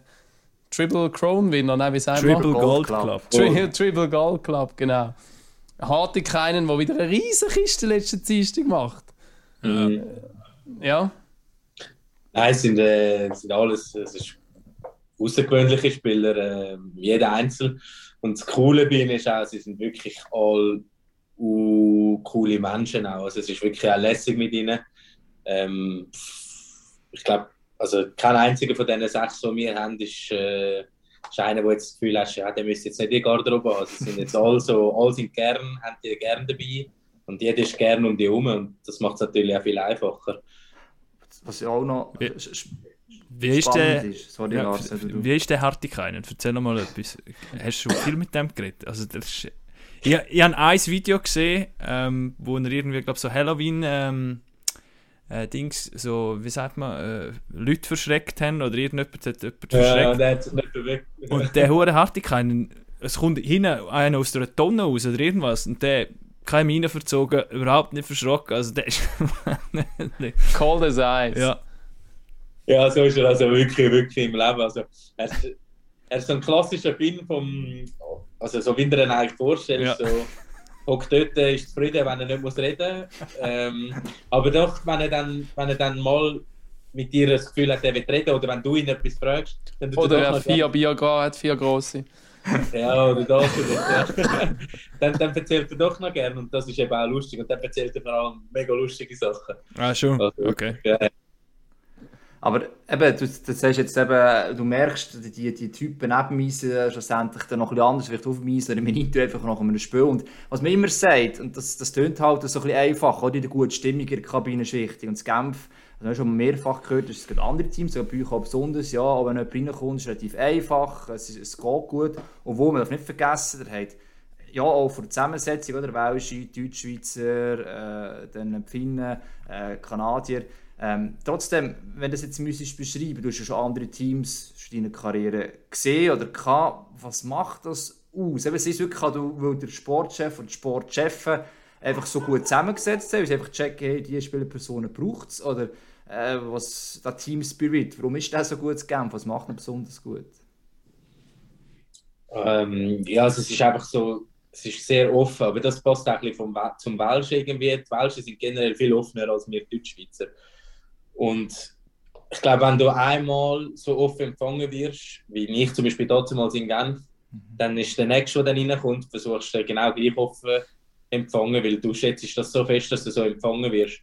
Triple Crown Winner, nein, wie sagen wir? Triple Gold Club. Tri [LAUGHS] Triple Gold Club, genau. Harte keinen, der wieder eine riesige Kiste letzte Dienstag macht. Ja. Ja. Nein, es sind, äh, es sind alles es ist außergewöhnliche Spieler, äh, jeder Einzel. Und das Coole bei ihnen ist auch, sie sind wirklich all uh, coole Menschen auch. Also es ist wirklich auch lässig mit ihnen. Ähm, ich glaube, also kein einziger von diesen sechs, die wir haben, ist, äh, ist einer, der jetzt das Gefühl hat, ja, der müsste jetzt nicht in die Garderobe haben. Sie sind jetzt [LAUGHS] alle so, alle sind gern, haben die gern dabei und jeder ist gern um die herum und das macht es natürlich auch viel einfacher. Was ja auch noch Wie- Wie ist der, ist. Sorry, ja, Lars, also du. wie ist der Hartikainen? Erzähl noch mal etwas. Hast du schon viel mit dem geredet? Also das ist, ich, ich habe ein Video gesehen, ähm, wo er irgendwie, glaube so Halloween ähm, äh, Dings, so, wie sagt man, äh, Leute verschreckt haben oder irgendjemand hat jemanden Ja, verschreckt. der nicht bewegt. Und der hure Hartikainen, es kommt hinten einer aus der Tonne raus oder irgendwas und der keine Miene verzogen, überhaupt nicht verschrocken. Also der ist... [LAUGHS] Cold as Ice. ja. Ja, so ist er also wirklich, wirklich im Leben. Also, er, ist, er ist so ein klassischer Finn vom, also so wie du ihn eigentlich vorstellst. Ja. So, hockt dort, ist zufrieden, wenn er nicht muss reden ähm, Aber doch, wenn er, dann, wenn er dann mal mit dir das Gefühl hat, er will reden, oder wenn du ihn etwas fragst, dann Oder doch er noch vier Bier gehabt hat, vier grosse. Ja, oder das. Oder ja. [LAUGHS] dann, dann erzählt er doch noch gern und das ist eben auch lustig. Und dann erzählt er vor allem mega lustige Sachen. Ah, schon? Also, Okay. Ja, Aber eben, du, du sagst jetzt eben, du merkst, die, die Typen neben mir sind schlussendlich dann noch ein bisschen anders, vielleicht auf mir, oder nicht einfach nach einem Spiel. Und was man immer sagt, und das, das tönt halt so ein bisschen einfach, oder in der guten Stimmung in der Kabine ist wichtig. Und das Genf, das haben wir schon mehrfach gehört, es gibt andere Teams, sogar bei euch auch besonders, ja, aber wenn jemand reinkommt, ist es relativ einfach, es, ist, es geht gut. Obwohl, man darf nicht vergessen, der hat ja, auch von der Zusammensetzung, oder? Welsche, Deutschschweizer, äh, dann Finnen, äh, Kanadier. Ähm, trotzdem, wenn du das jetzt müsstest beschreiben, du hast ja schon andere Teams in deiner Karriere gesehen oder gehabt, was macht das aus? Eben, es ist wirklich, du- weil der Sportchef und die Sportchefin einfach so gut zusammengesetzt haben, weil sie einfach checken, hey, diese Spielerpersonen braucht es, oder äh, was, der Team Spirit, warum ist der so gut zu Genf, was macht ihn besonders gut? Ähm, ja, also es ist einfach so, es ist sehr offen, aber das passt auch ein bisschen vom, zum Welschen irgendwie. Die Welschen sind generell viel offener als wir Deutschschweizer. Und ich glaube, wenn du einmal so offen empfangen wirst, wie ich zum Beispiel damals in Genf, dann ist der Nächste, der dann reinkommt, versuchst du genau gleich offen empfangen, weil du schätzt das so fest, dass du so empfangen wirst.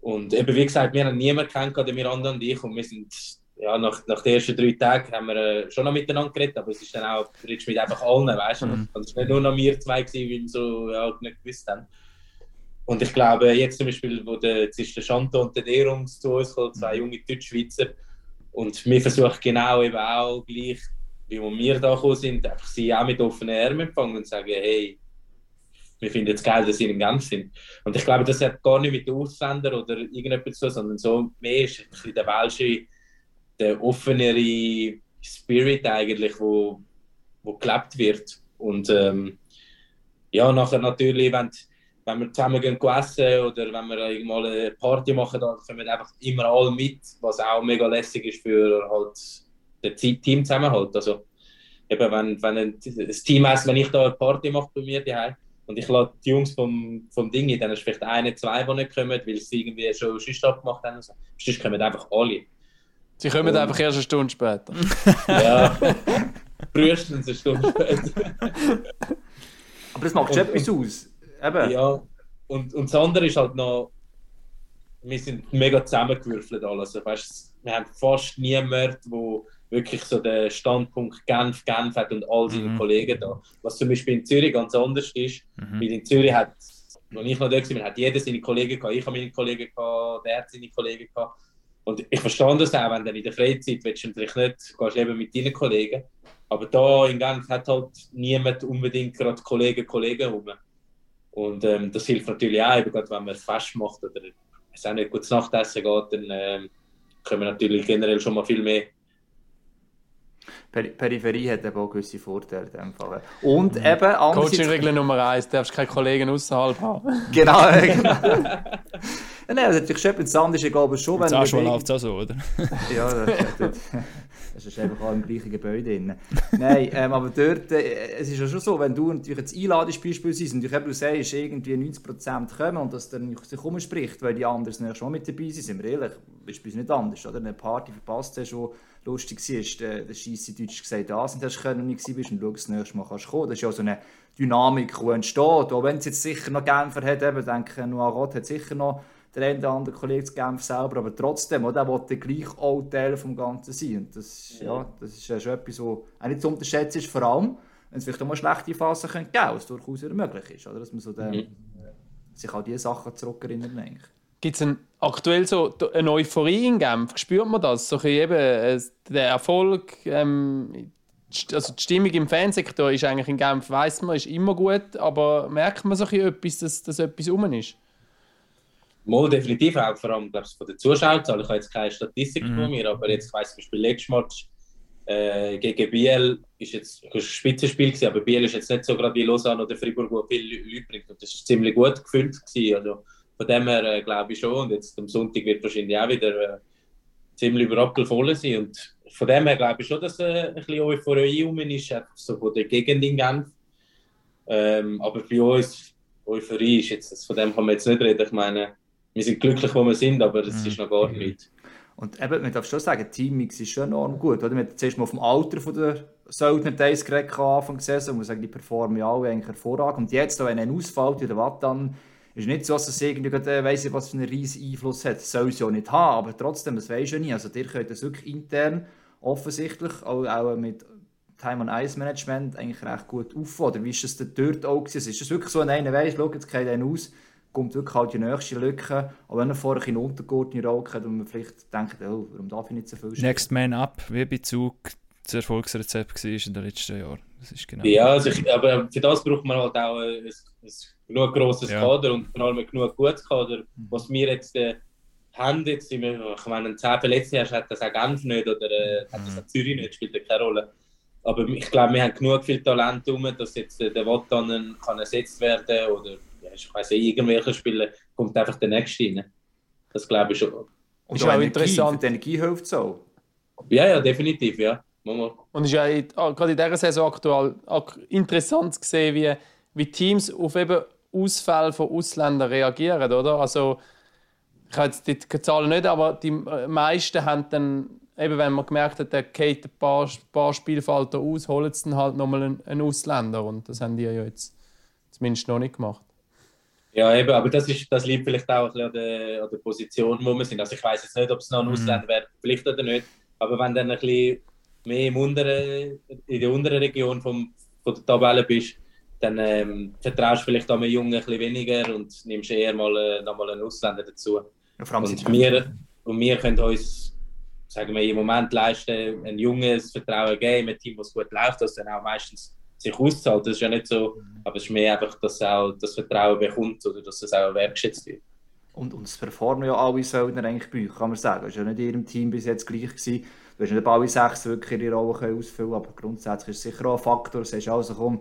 Und eben wie gesagt, wir haben niemanden kennengelernt, wir anderen und ich, und wir sind, ja, nach, nach den ersten drei Tagen haben wir äh, schon noch miteinander geredet, aber es ist dann auch, du redest mit einfach allen, weißt du. Mhm. Und es war nicht nur noch wir zwei, gewesen, weil wir so ja, nicht gewusst haben. Und ich glaube, jetzt zum Beispiel, wo der, jetzt ist der Chanto und der Derungs zu uns gekommen, zwei junge Deutschschweizer, und wir versuchen genau eben auch gleich, wie wir da gekommen sind, einfach sie auch mit offenen Armen empfangen und sagen, hey, wir finden es geil, dass sie in Genf sind. Und ich glaube, das hat gar nicht mit den Ausländern oder irgendetwas zu tun, sondern so mehr ist ein bisschen der Welsche, der offenere Spirit eigentlich, wo, wo gelebt wird. Und ähm, ja, nachher natürlich, wenn, wenn wir zusammen gehen essen oder wenn wir irgendwann eine Party machen, dann kommen wir einfach immer alle mit, was auch mega lässig ist für halt den Te- Teamzusammenhalt. Also eben, wenn, wenn ein, das Team essen, wenn ich da eine Party mache bei mir daheim und ich lade die Jungs vom, vom Ding, dann ist vielleicht eine, zwei, die nicht kommen, weil sie irgendwie schon sonst abgemacht haben. und So. Sonst kommen einfach alle. Sie kommen Und- einfach erst eine Stunde später. [LAUGHS] Ja, frühestens eine Stunde später. Aber das macht schon etwas aus. Eben. Ja, und, und das andere ist halt noch, wir sind mega zusammengewürfelt alles. Also, weißt, wir haben fast niemanden, der wirklich so den Standpunkt Genf, Genf hat und all seine Mhm. Kollegen da. Was zum Beispiel in Zürich ganz anders ist, Mhm. weil in Zürich hat, als ich noch da war, hat jeder seine Kollegen gehabt, ich habe meine Kollegen gehabt, der hat seine Kollegen gehabt. Und ich verstehe das auch, wenn du in der Freizeit willst du natürlich nicht, gehst eben mit deinen Kollegen. Aber da in Genf hat halt niemand unbedingt gerade Kollegen, Kollegen rum. Und ähm, das hilft natürlich auch, eben gerade wenn man ein Fest macht oder es auch nicht gut Nachtessen geht, dann ähm, können wir natürlich generell schon mal viel mehr. Per Peripherie hat eben auch gewisse Vorteile in dem Fall. Und mhm. eben Coaching-Regel Nummer eins, du darfst keine Kollegen außerhalb haben. [LAUGHS] Genau, genau. Nein, also natürlich schon interessant ist, ich glaube schon, wenn... Schon läuft es auch so, oder? [LAUGHS] ja, das, das, das ist einfach auch im gleichen Gebäude drin. Nein, ähm, aber dort, äh, es ist ja schon so, wenn du natürlich jetzt einladest beispielsweise und du sagst, irgendwie 90% kommen und das dann sich umspricht, weil die anderen nächstes Mal mit dabei sind, sind wir ehrlich, ist bei uns nicht anders, oder? Eine Party verpasst hast, wo lustig war, der, der Scheisse Deutsch gesagt das und hast können nicht bist und schaust, das nächste Mal kannst kommen. Das ist ja so eine Dynamik, die entsteht. Auch wenn es jetzt sicher noch Genfer hat, eben, denke Noah Roth hat sicher noch der eine oder andere Kollege zu Genf selber, aber trotzdem, der will gleich auch Teil des Ganzen sein. Und das, ja, das ist ja schon etwas, was auch nicht zu unterschätzen ist, vor allem, wenn es vielleicht auch mal schlechte Phasen geben könnte, was durchaus möglich ist, oder? dass man so den, mhm. sich an diese Sachen zurückerinnert. Gibt es aktuell so eine Euphorie in Genf? Spürt man das? So eben, äh, der Erfolg, ähm, also die Stimmung im Fansektor ist eigentlich in Genf, weiß man, ist immer gut, aber merkt man so etwas, dass, dass etwas rum ist? Mal definitiv auch, vor allem glaub, von den Zuschauern. Ich habe jetzt keine Statistik mhm. von mir, aber jetzt, ich weiss zum Beispiel, letztes Match äh, gegen Biel ist jetzt ein Spitzenspiel gewesen, aber Biel ist jetzt nicht so gerade wie Lausanne oder Fribourg, wo viele Leute bringt. Und das war ziemlich gut gefüllt. Gewesen. Also von dem her äh, glaube ich schon. Und jetzt am Sonntag wird wahrscheinlich auch wieder äh, ziemlich überrappelvoll sein. Und von dem her glaube ich schon, dass äh, ein bisschen Euphorie rum ist, so von der Gegend in Genf. Ähm, aber bei uns, Euphorie ist jetzt, von dem kann man jetzt nicht reden. Ich meine, wir sind glücklich, wo wir sind, aber es ist noch gar nicht. Und eben, man darf schon sagen, Teammix ist schon enorm gut. Oder? Wir haben zuerst mal auf dem Alter von der Söldner Days geredet Anfang gesehen und man sagt, die performen ja alle eigentlich hervorragend. Und jetzt, wenn ein ausfällt, oder was dann, ist nicht so, dass es irgendwie äh, weiss was für einen riesen Einfluss hat. Das soll es ja nicht haben, aber trotzdem, das weiß ja nie. Also, ihr könnt das wirklich intern offensichtlich, auch, auch mit Time on Ice Management, eigentlich recht gut aufbauen. Oder wie ist das dort auch gewesen? Ist das wirklich so, wenn einer weiss, schau, jetzt geht einer aus, kommt wirklich halt die nächste Lücke. Aber wenn er vorher in Untergurten raucht und man vielleicht denkt, oh, warum darf ich nicht so viel spielen? Next Man Up, wie bei das Erfolgsrezept war in den letzten Jahren. Das ist genau ja, also ich, aber für das braucht man halt auch ein, ein genug grosses ja. Kader und vor allem ein genug gutes Kader. Mhm. Was wir jetzt äh, haben, jetzt, ich meine, wenn 10 Verletzte hast, hat das auch Genf nicht oder äh, hat das mhm. auch Zürich nicht, spielt ja keine Rolle. Aber ich glaube, wir haben genug viel Talent um, dass jetzt äh, der Wotan kann ersetzt werden oder ich weiß nicht, irgendwelche Spiele kommt einfach der nächste rein. Das glaube ich schon. Und ist auch Energie, interessant. Die Energie hilft so. Ja, ja, definitiv, ja. Und es ist ja ah, gerade in dieser Saison aktuell interessant zu sehen, wie, wie Teams auf eben Ausfälle von Ausländern reagieren, oder? Also, ich habe jetzt die Zahlen nicht, aber die meisten haben dann, eben wenn man gemerkt hat, der geht ein paar, paar Spielfalter aus, holen sie dann halt nochmal einen, einen Ausländer. Und das haben die ja jetzt zumindest noch nicht gemacht. Ja, eben, aber das, ist, das liegt vielleicht auch ein bisschen an der, an der Position, wo wir sind. Also ich weiß jetzt nicht, ob es noch ein mhm. Ausländer wäre, vielleicht oder nicht. Aber wenn dann ein bisschen mehr im unteren, in der unteren Region vom, von der Tabelle bist, dann ähm, vertraust du vielleicht einem Jungen ein bisschen weniger und nimmst eher mal, äh, noch mal einen Ausländer dazu. Ja, und, wir, und wir können uns sagen wir, im Moment leisten, ein junges Vertrauen geben, ein Team, das gut läuft, das dann auch meistens sich auszahlt. Das ist ja nicht so, aber es ist mehr einfach, dass auch das Vertrauen bekommt oder dass es auch wertschätzt wird. Und, und es performen ja alle Söldner eigentlich bei euch, kann man sagen. Es war ja nicht in ihrem Team bis jetzt gleich. Gewesen. Du hast nicht alle sechs wirklich ihre Rolle ausfüllen aber grundsätzlich ist es sicher auch ein Faktor. Du sagst also, komm,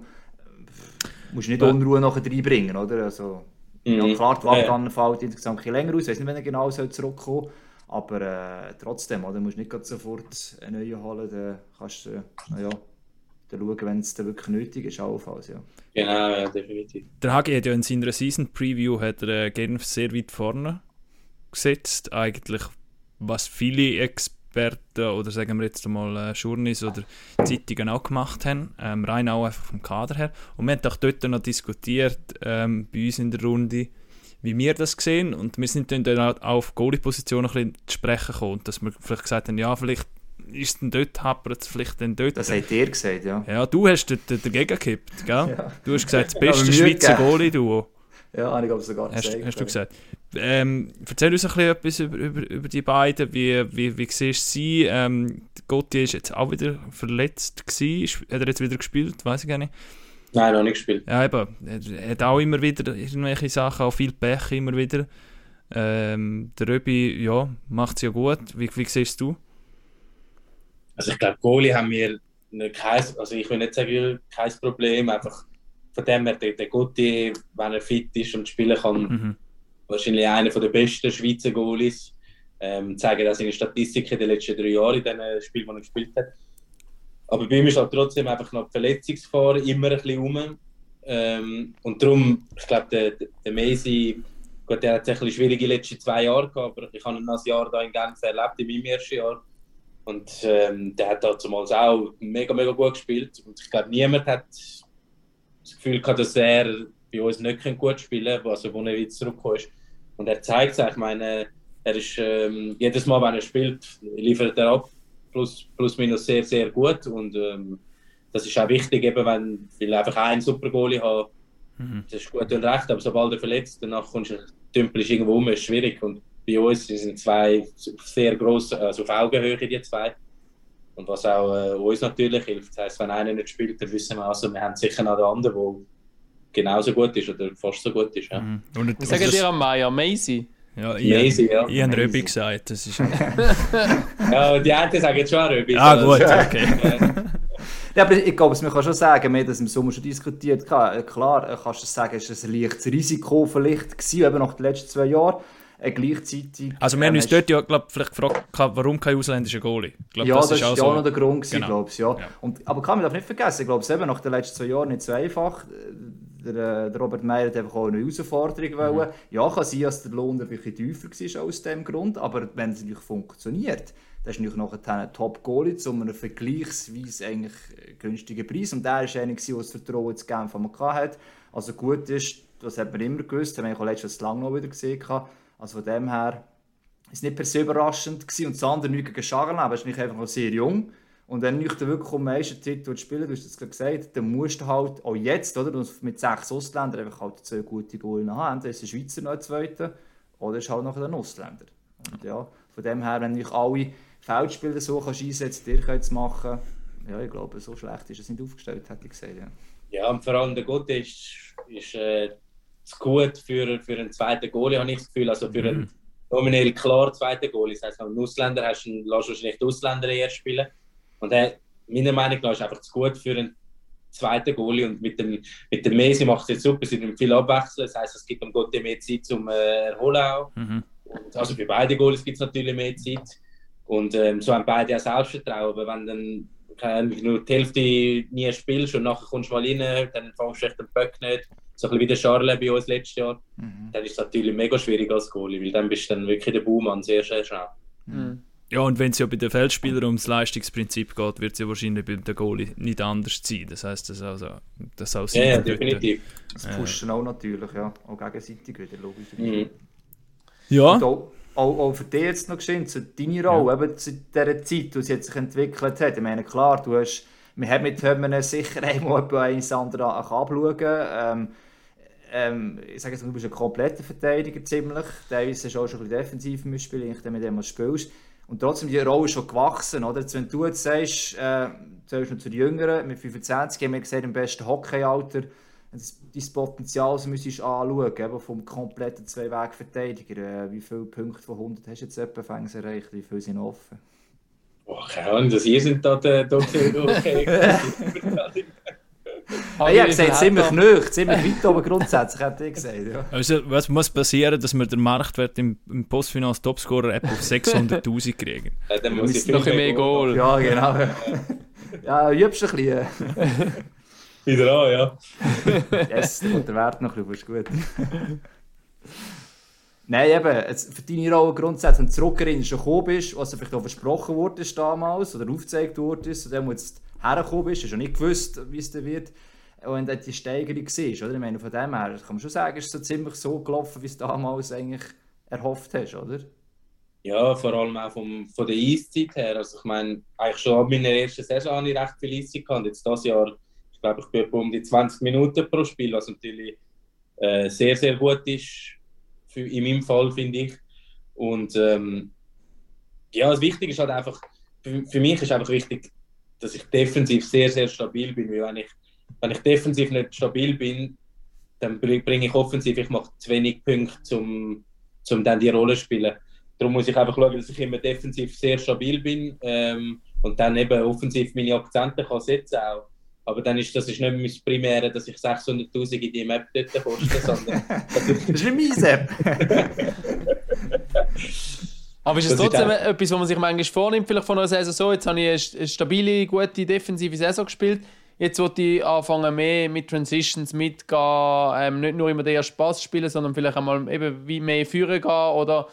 musst nicht Unruhe nachher reinbringen, oder? Also, mhm. ja, klar, die ja. fällt insgesamt ein länger aus. Ich weiß nicht, wenn er genau zurückkommen soll. Aber äh, trotzdem, oder? du musst nicht sofort einen neuen holen, dann kannst du, äh, naja, dann schauen, wenn es wirklich nötig ist, allenfalls, ja. Genau, ja, definitiv. Der Hagi hat ja in seiner Season Preview hat er, äh, Genf sehr weit vorne gesetzt, eigentlich, was viele Experten oder sagen wir jetzt mal äh, Journeys oder Zeitungen auch gemacht haben, ähm, rein auch einfach vom Kader her. Und wir haben auch dort noch diskutiert, ähm, bei uns in der Runde, wie wir das sehen und wir sind dann auch auf Goalie-Position ein bisschen zu sprechen gekommen, dass wir vielleicht gesagt haben, ja, vielleicht ist es denn dort, hapert es vielleicht dann dort. Das hat ihr gesagt, ja. Ja, du hast dort dagegen gekippt, gell? [LAUGHS] Ja. Du hast gesagt, das beste Schweizer Goalie-Duo. Ja, habe ich glaube sogar hast, gesagt. Hast du gesagt. Ähm, erzähl uns ein bisschen etwas über, über, über die beiden. Wie, wie, wie siehst du sie? Ähm, Gotti ist jetzt auch wieder verletzt gewesen. Hat er jetzt wieder gespielt? Weiß ich gar nicht. Nein, noch nicht gespielt. Ja, eben. Er hat auch immer wieder irgendwelche Sachen, auch viel Pech immer wieder. Ähm, der Röbi, ja, macht es ja gut. Wie, wie siehst du? Also ich glaube, Goalie haben wir kein, also ich will nicht sagen, kein Problem, einfach von dem her, der, der Gotti, wenn er fit ist und spielen kann, mhm. wahrscheinlich einer der besten Schweizer Goalies. Ähm, zeigen das seine Statistiken der letzten drei Jahre in den Spielen, die er gespielt hat. Aber bei ihm ist halt trotzdem einfach noch die Verletzungsgefahr immer ein bisschen rum. Ähm, und darum, ich glaube, der, der Messi, gut, der hat ein bisschen schwierige letzte zwei Jahre gehabt, aber ich habe ihn das Jahr da in Genf erlebt, in meinem ersten Jahr. Und ähm, der hat damals auch mega, mega gut gespielt. Und ich glaube, niemand hat Gefühl gehabt, dass er bei uns nicht gut spielen kann, also wo er wieder zurückgekommen ist. Und er zeigt es, ich meine, er ist ähm, jedes Mal, wenn er spielt, liefert er ab, plus, plus minus sehr, sehr gut. Und ähm, das ist auch wichtig, eben, wenn weil einfach einen super Goalie hat, mhm. das ist gut und recht, aber sobald er verletzt, danach kommst du, dümpelst irgendwo um, ist schwierig. Und bei uns sind zwei sehr gross, also auf Augenhöhe die zwei. Und was auch äh, uns natürlich hilft. Das heisst, wenn einer nicht spielt, dann wissen wir also, wir haben sicher noch den anderen, der genauso gut ist oder fast so gut ist. Ja. Mhm. Und Was sagen dir am Meier? Macy? Ja, ich, Macy, ja. Ich habe Röbi gesagt. Das ist [LAUGHS] ja, die einen sagen jetzt schon Röbi. Ah, gut, okay. [LAUGHS] ja, aber ich glaube, man kann schon sagen, wir haben das im Sommer schon diskutiert. Klar, kannst du sagen, es war ein leichtes Risiko vielleicht gewesen, eben nach den letzten zwei Jahren äh, gleichzeitig... Also wir haben uns dort ja glaub, vielleicht gefragt, warum kein ausländischer Goalie? Glaub, ja, das, das ist auch ja so. noch der Grund, gewesen, genau. glaube ich. Ja. ja. Und, aber kann man darf nicht vergessen, ich glaube, es eben nach den letzten zwei Jahren nicht so einfach. Der, äh, der Robert Meyer hat einfach auch eine Herausforderung mhm. wollen. Ja, kann sein, dass der Lohn ein bisschen tiefer war aus diesem Grund, aber wenn es natürlich funktioniert, dann ist natürlich nachher ein Top-Goalie zu einem vergleichsweise eigentlich günstigen Preis. Und der war einer, der das Vertrauen zu Genf hatte. Also gut ist, das hat man immer gewusst, das haben wir letztes Jahr lange noch wieder gesehen. Also von dem her ist nicht per se überraschend gewesen. Und das andere nicht gegen Schagerleben, ist nicht einfach noch sehr jung. Und wenn du wirklich den meisten Titel spielen du hast es gesagt, dann musst du halt auch jetzt, oder, mit sechs Ausländern einfach halt zwei gute Goal haben. Entweder ist der Schweizer noch ein zweiter oder ist halt noch ein Ausländer. Und ja, von dem her, wenn du alle Feldspieler so kannst einsetzen kannst, dir machen ja, ich glaube, so schlecht ist es nicht aufgestellt, hätte ich gesagt. Ja, ja und vor allem der Gute ist, ist äh, zu gut für, für einen zweiten Goalie, habe ich das Gefühl. Also für mhm. einen nominell klar zweiten Goalie. Das heisst, wenn du einen Ausländer hast, dann lässt du wahrscheinlich die Ausländer eher spielen. Und er, meiner Meinung nach ist einfach zu gut für einen zweiten Goalie. Und mit dem, mit dem Mesi macht es jetzt super, sie sind viel abwechseln. Das heisst, es gibt dem Gotti mehr Zeit zum äh, Erholen auch. Mhm. Und, also für beide Goalies gibt es natürlich mehr Zeit. Und ähm, so haben beide auch Selbstvertrauen. Aber wenn dann keine nur die Hälfte nie spielst und nachher kommst du mal rein, dann fängst du echt den Böck nicht so ein bisschen wie der Charles bei uns letztes Jahr, mhm. dann ist es natürlich mega schwierig als Goalie, weil dann bist du dann wirklich der Buhmann sehr, sehr schnell. Mhm. Ja, und wenn es ja bei den Feldspielern ums Leistungsprinzip geht, wird es ja wahrscheinlich bei den Goalie nicht anders sein. Das heisst, das also, das auch Ja, ja definitiv. Das pushen auch natürlich, ja. Auch gegenseitig wieder, logisch. Mhm. Ja. Auch, auch, für dich jetzt noch geschehen, zu deiner Rolle, ja. eben zu dieser Zeit, die sich entwickelt hat. Ich meine, klar, du hast, wir haben mit Hömmen sicher einmal [LAUGHS] eins andere anschauen. Ähm, ähm, ich sage jetzt, du bist ein kompletter Verteidiger ziemlich. Teilweise auch schon ein bisschen defensiv im Spiel, je mit dem du spielst. Und trotzdem, die Rolle ist schon gewachsen. Oder? Jetzt, wenn du jetzt sagst, äh, du noch zu den Jüngeren, mit 25 haben wir gesagt, im besten Hockeyalter, dein Potenzial also müsstest du anschauen, eben vom kompletten Zwei-Weg-Verteidiger. Äh, wie viele Punkte von 100 hast du jetzt etwa erreicht? Wie viele sind offen? Oh, keine Ahnung, das hier sind da die Hockey. Ah, ja, ich gesagt, ziemlich nöch, ziemlich weit oben grundsätzlich, hätte ich gesagt. Ja. Also, was muss passieren, dass wir den Marktwert im, im Postfinanz Topscorer App auf 600.000 kriegen? Ja, dann muss ich noch ein mehr Goal. Ja, genau. ja, übst ein bisschen. Wieder an, ja. yes, und der Wert noch ein bisschen, ist gut. Nein, eben, für deine Rolle grundsätzlich, wenn du zurückerinnerst, schon gekommen bist, was vielleicht auch versprochen wurde damals oder aufgezeigt wurde, und dann jetzt hergekommen bist, hast du nicht gewusst, wie es dann wird. Und die Steigerung war, oder? Ich meine, von dem her kann man schon sagen, ist es so ziemlich so gelaufen, wie es damals eigentlich erhofft hast, oder? Ja, vor allem auch vom, von der Eiszeit her. Also ich meine, eigentlich schon ab meiner ersten Saison habe ich recht viel Eiszeit gehabt. Jetzt dieses Jahr, ich glaube, ich bin um die 20 Minuten pro Spiel, was natürlich äh, sehr, sehr gut ist, für, in meinem Fall, finde ich. Und ähm, ja, das Wichtige ist halt einfach, für, für mich ist einfach wichtig, dass ich defensiv sehr, sehr stabil bin. Weil wenn ich, wenn ich defensiv nicht stabil bin, dann bringe ich offensiv, ich mache zu wenig Punkte, um, um dann die Rolle zu spielen. Darum muss ich einfach schauen, dass ich immer defensiv sehr stabil bin ähm, und dann eben offensiv meine Akzente kann setzen auch. Aber dann ist das ist nicht mein Primäre, dass ich 600'000 in die Map dort koste, sondern... [LAUGHS] das ist mein Sepp. [LAUGHS] Aber ist es trotzdem etwas, was man sich manchmal vornimmt, vielleicht von einer Saison so, jetzt habe ich eine stabile, gute defensive Saison gespielt, jetzt wollte ich anfangen mehr mit Transitions mitgehen, ähm, nicht nur immer den Spaß spielen, sondern vielleicht einmal eben wie mehr führen gehen oder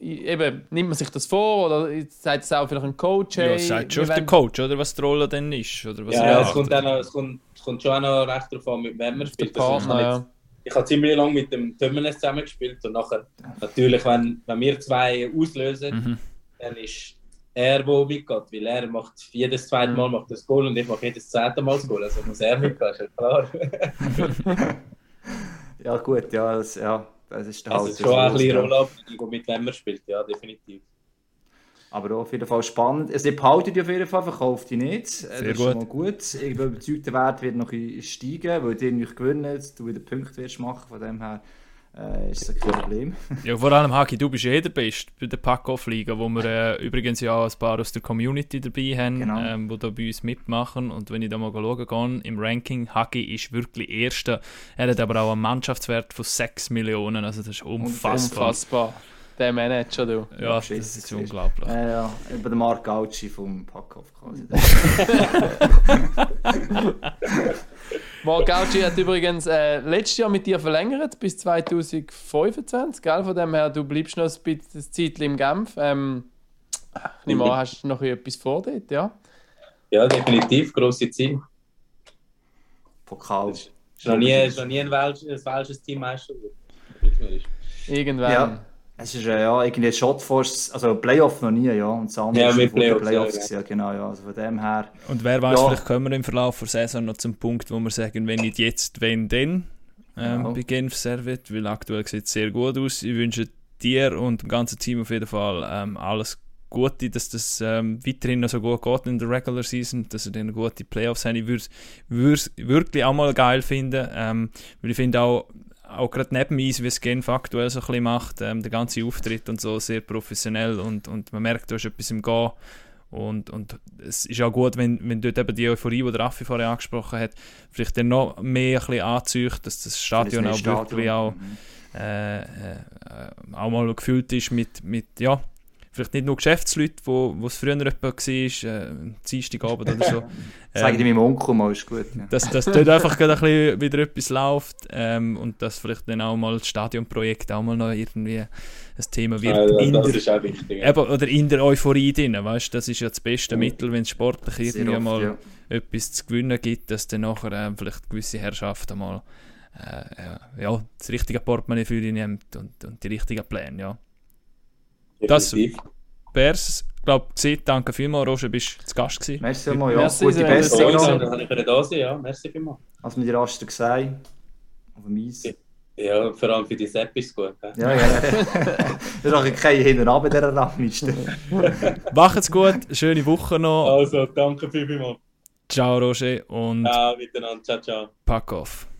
eben, nimmt man sich das vor oder sagt es auch vielleicht ein Coach? Hey, ja, sagt schon der Coach, oder was die Rolle dann ist? Oder was ja, es kommt, auch noch, es, kommt, es kommt schon auch noch recht darauf an, mit wem man spielt. Partner, also, ja. Ich habe ziemlich lange mit dem Tömmenes zusammengespielt und nachher, natürlich, wenn, wenn wir zwei auslösen, mhm. dann ist er, der mitgeht, weil er macht jedes zweite Mal macht das Goal und ich mache jedes zweite Mal das Goal, also muss er mitgehen, ist ja klar. [LAUGHS] ja gut, ja, das, ja, das ist der also halt schon ein bisschen Rollabhängig, mit wem man spielt, ja, definitiv. Aber auf jeden Fall spannend. Also, ihr behaltet auf jeden Fall, verkauft die nicht. Sehr das ist gut. Mal gut. Ich bin überzeugt, der Wert wird noch steigen, weil ihr nicht gewinnen, du wieder Punkte wirst machen. Von dem her äh, ist das kein Problem. ja, vor allem, Haki, du bist ja eh der Beste bei der Pack-Off-Liga, wo wir äh, übrigens ja auch ein paar aus der Community dabei haben, genau. ähm, die da bei uns mitmachen. Und wenn ich da mal schauen gehe, im Ranking, Haki ist wirklich Erster. Er hat aber auch einen Mannschaftswert von 6 Millionen, also das ist unfassbar. unfassbar. Der Manager, du. Ja, das ist, ist unglaublich. Ja, ja, über den Mark Gauci vom Packoff quasi. [LAUGHS] [LAUGHS] Mark Gauci hat übrigens äh, letztes Jahr mit dir verlängert bis 2025, gell? Von dem her, du bleibst noch ein bisschen Zeit im Genf. Ähm, ich nehme an, hast du noch etwas vor dort, ja? Ja, definitiv, grosse Ziel. Pokal. Ist noch nie, ist noch nie ein, Welsch, ein welsches Team Meister Irgendwann. Ja. Es ist ja irgendwie Shotforce, also Playoff noch nie, ja. Und das andere ja, mit Playoffs, Playoffs ja, ja, genau, ja. Also von dem her. Und wer weiß, ja. vielleicht kommen wir im Verlauf der Saison noch zum Punkt, wo wir sagen, wenn nicht jetzt, wenn dann ähm, ja. bei Genf Servet, weil aktuell sieht es sehr gut aus. Ich wünsche dir und dem ganzen Team auf jeden Fall ähm, alles Gute, dass das ähm, weiterhin noch so gut geht in der Regular Season, dass wir dann gute Playoffs haben. Ich würde es wirklich auch mal geil finden, ähm, weil ich finde auch, auch gerade neben Eis, wie es Genf aktuell so ein bisschen macht, ähm, der ganze Auftritt und so sehr professionell und, und man merkt, da ist etwas im Gehen. Und, und es ist auch gut, wenn, wenn dort eben die Euphorie, die der Raffi vorher angesprochen hat, vielleicht dann noch mehr ein bisschen anzieht, dass das Stadion auch Stadion. wirklich auch, äh, äh, auch mal gefüllt ist mit, mit ja, vielleicht nicht nur Geschäftsleute, wo, wo es früher jemand war, äh, Dienstagabend oder so. [LAUGHS] Sag ähm, meinem Onkel mal, ist gut. Ja. Dass, dass dort einfach ein bisschen wieder etwas läuft ähm, und dass vielleicht dann auch mal das Stadionprojekt auch mal noch irgendwie ein Thema wird. Ja, das der, ist auch wichtig. Ja. Eben, oder in der Euphorie drin, weißt das ist ja das beste Mittel, wenn es sportlich irgendwie oft, mal ja. etwas zu gewinnen gibt, dass dann nachher äh, vielleicht gewisse Herrschaften mal äh, ja, das richtige Portemonnaie für dich nimmt und, und die richtigen Pläne, ja. Das wär's, glaube ich, Danke vielmals, Roger, bist du zu Gast gewesen. Merci vielmals, ja. Merci, Gute Besserung. Ja, ich da sein, ja. Merci vielmals. Als wir die Raster gesehen auf dem Eis. Ja, vor allem für die Seppis gut. Ja, ja. ja. das ist kein Hin und Ab in dieser Rangliste. Macht's gut, schöne Woche noch. Also, danke vielmals. Ciao, Roger. Und ciao, miteinander. Ciao, ciao. Pack off.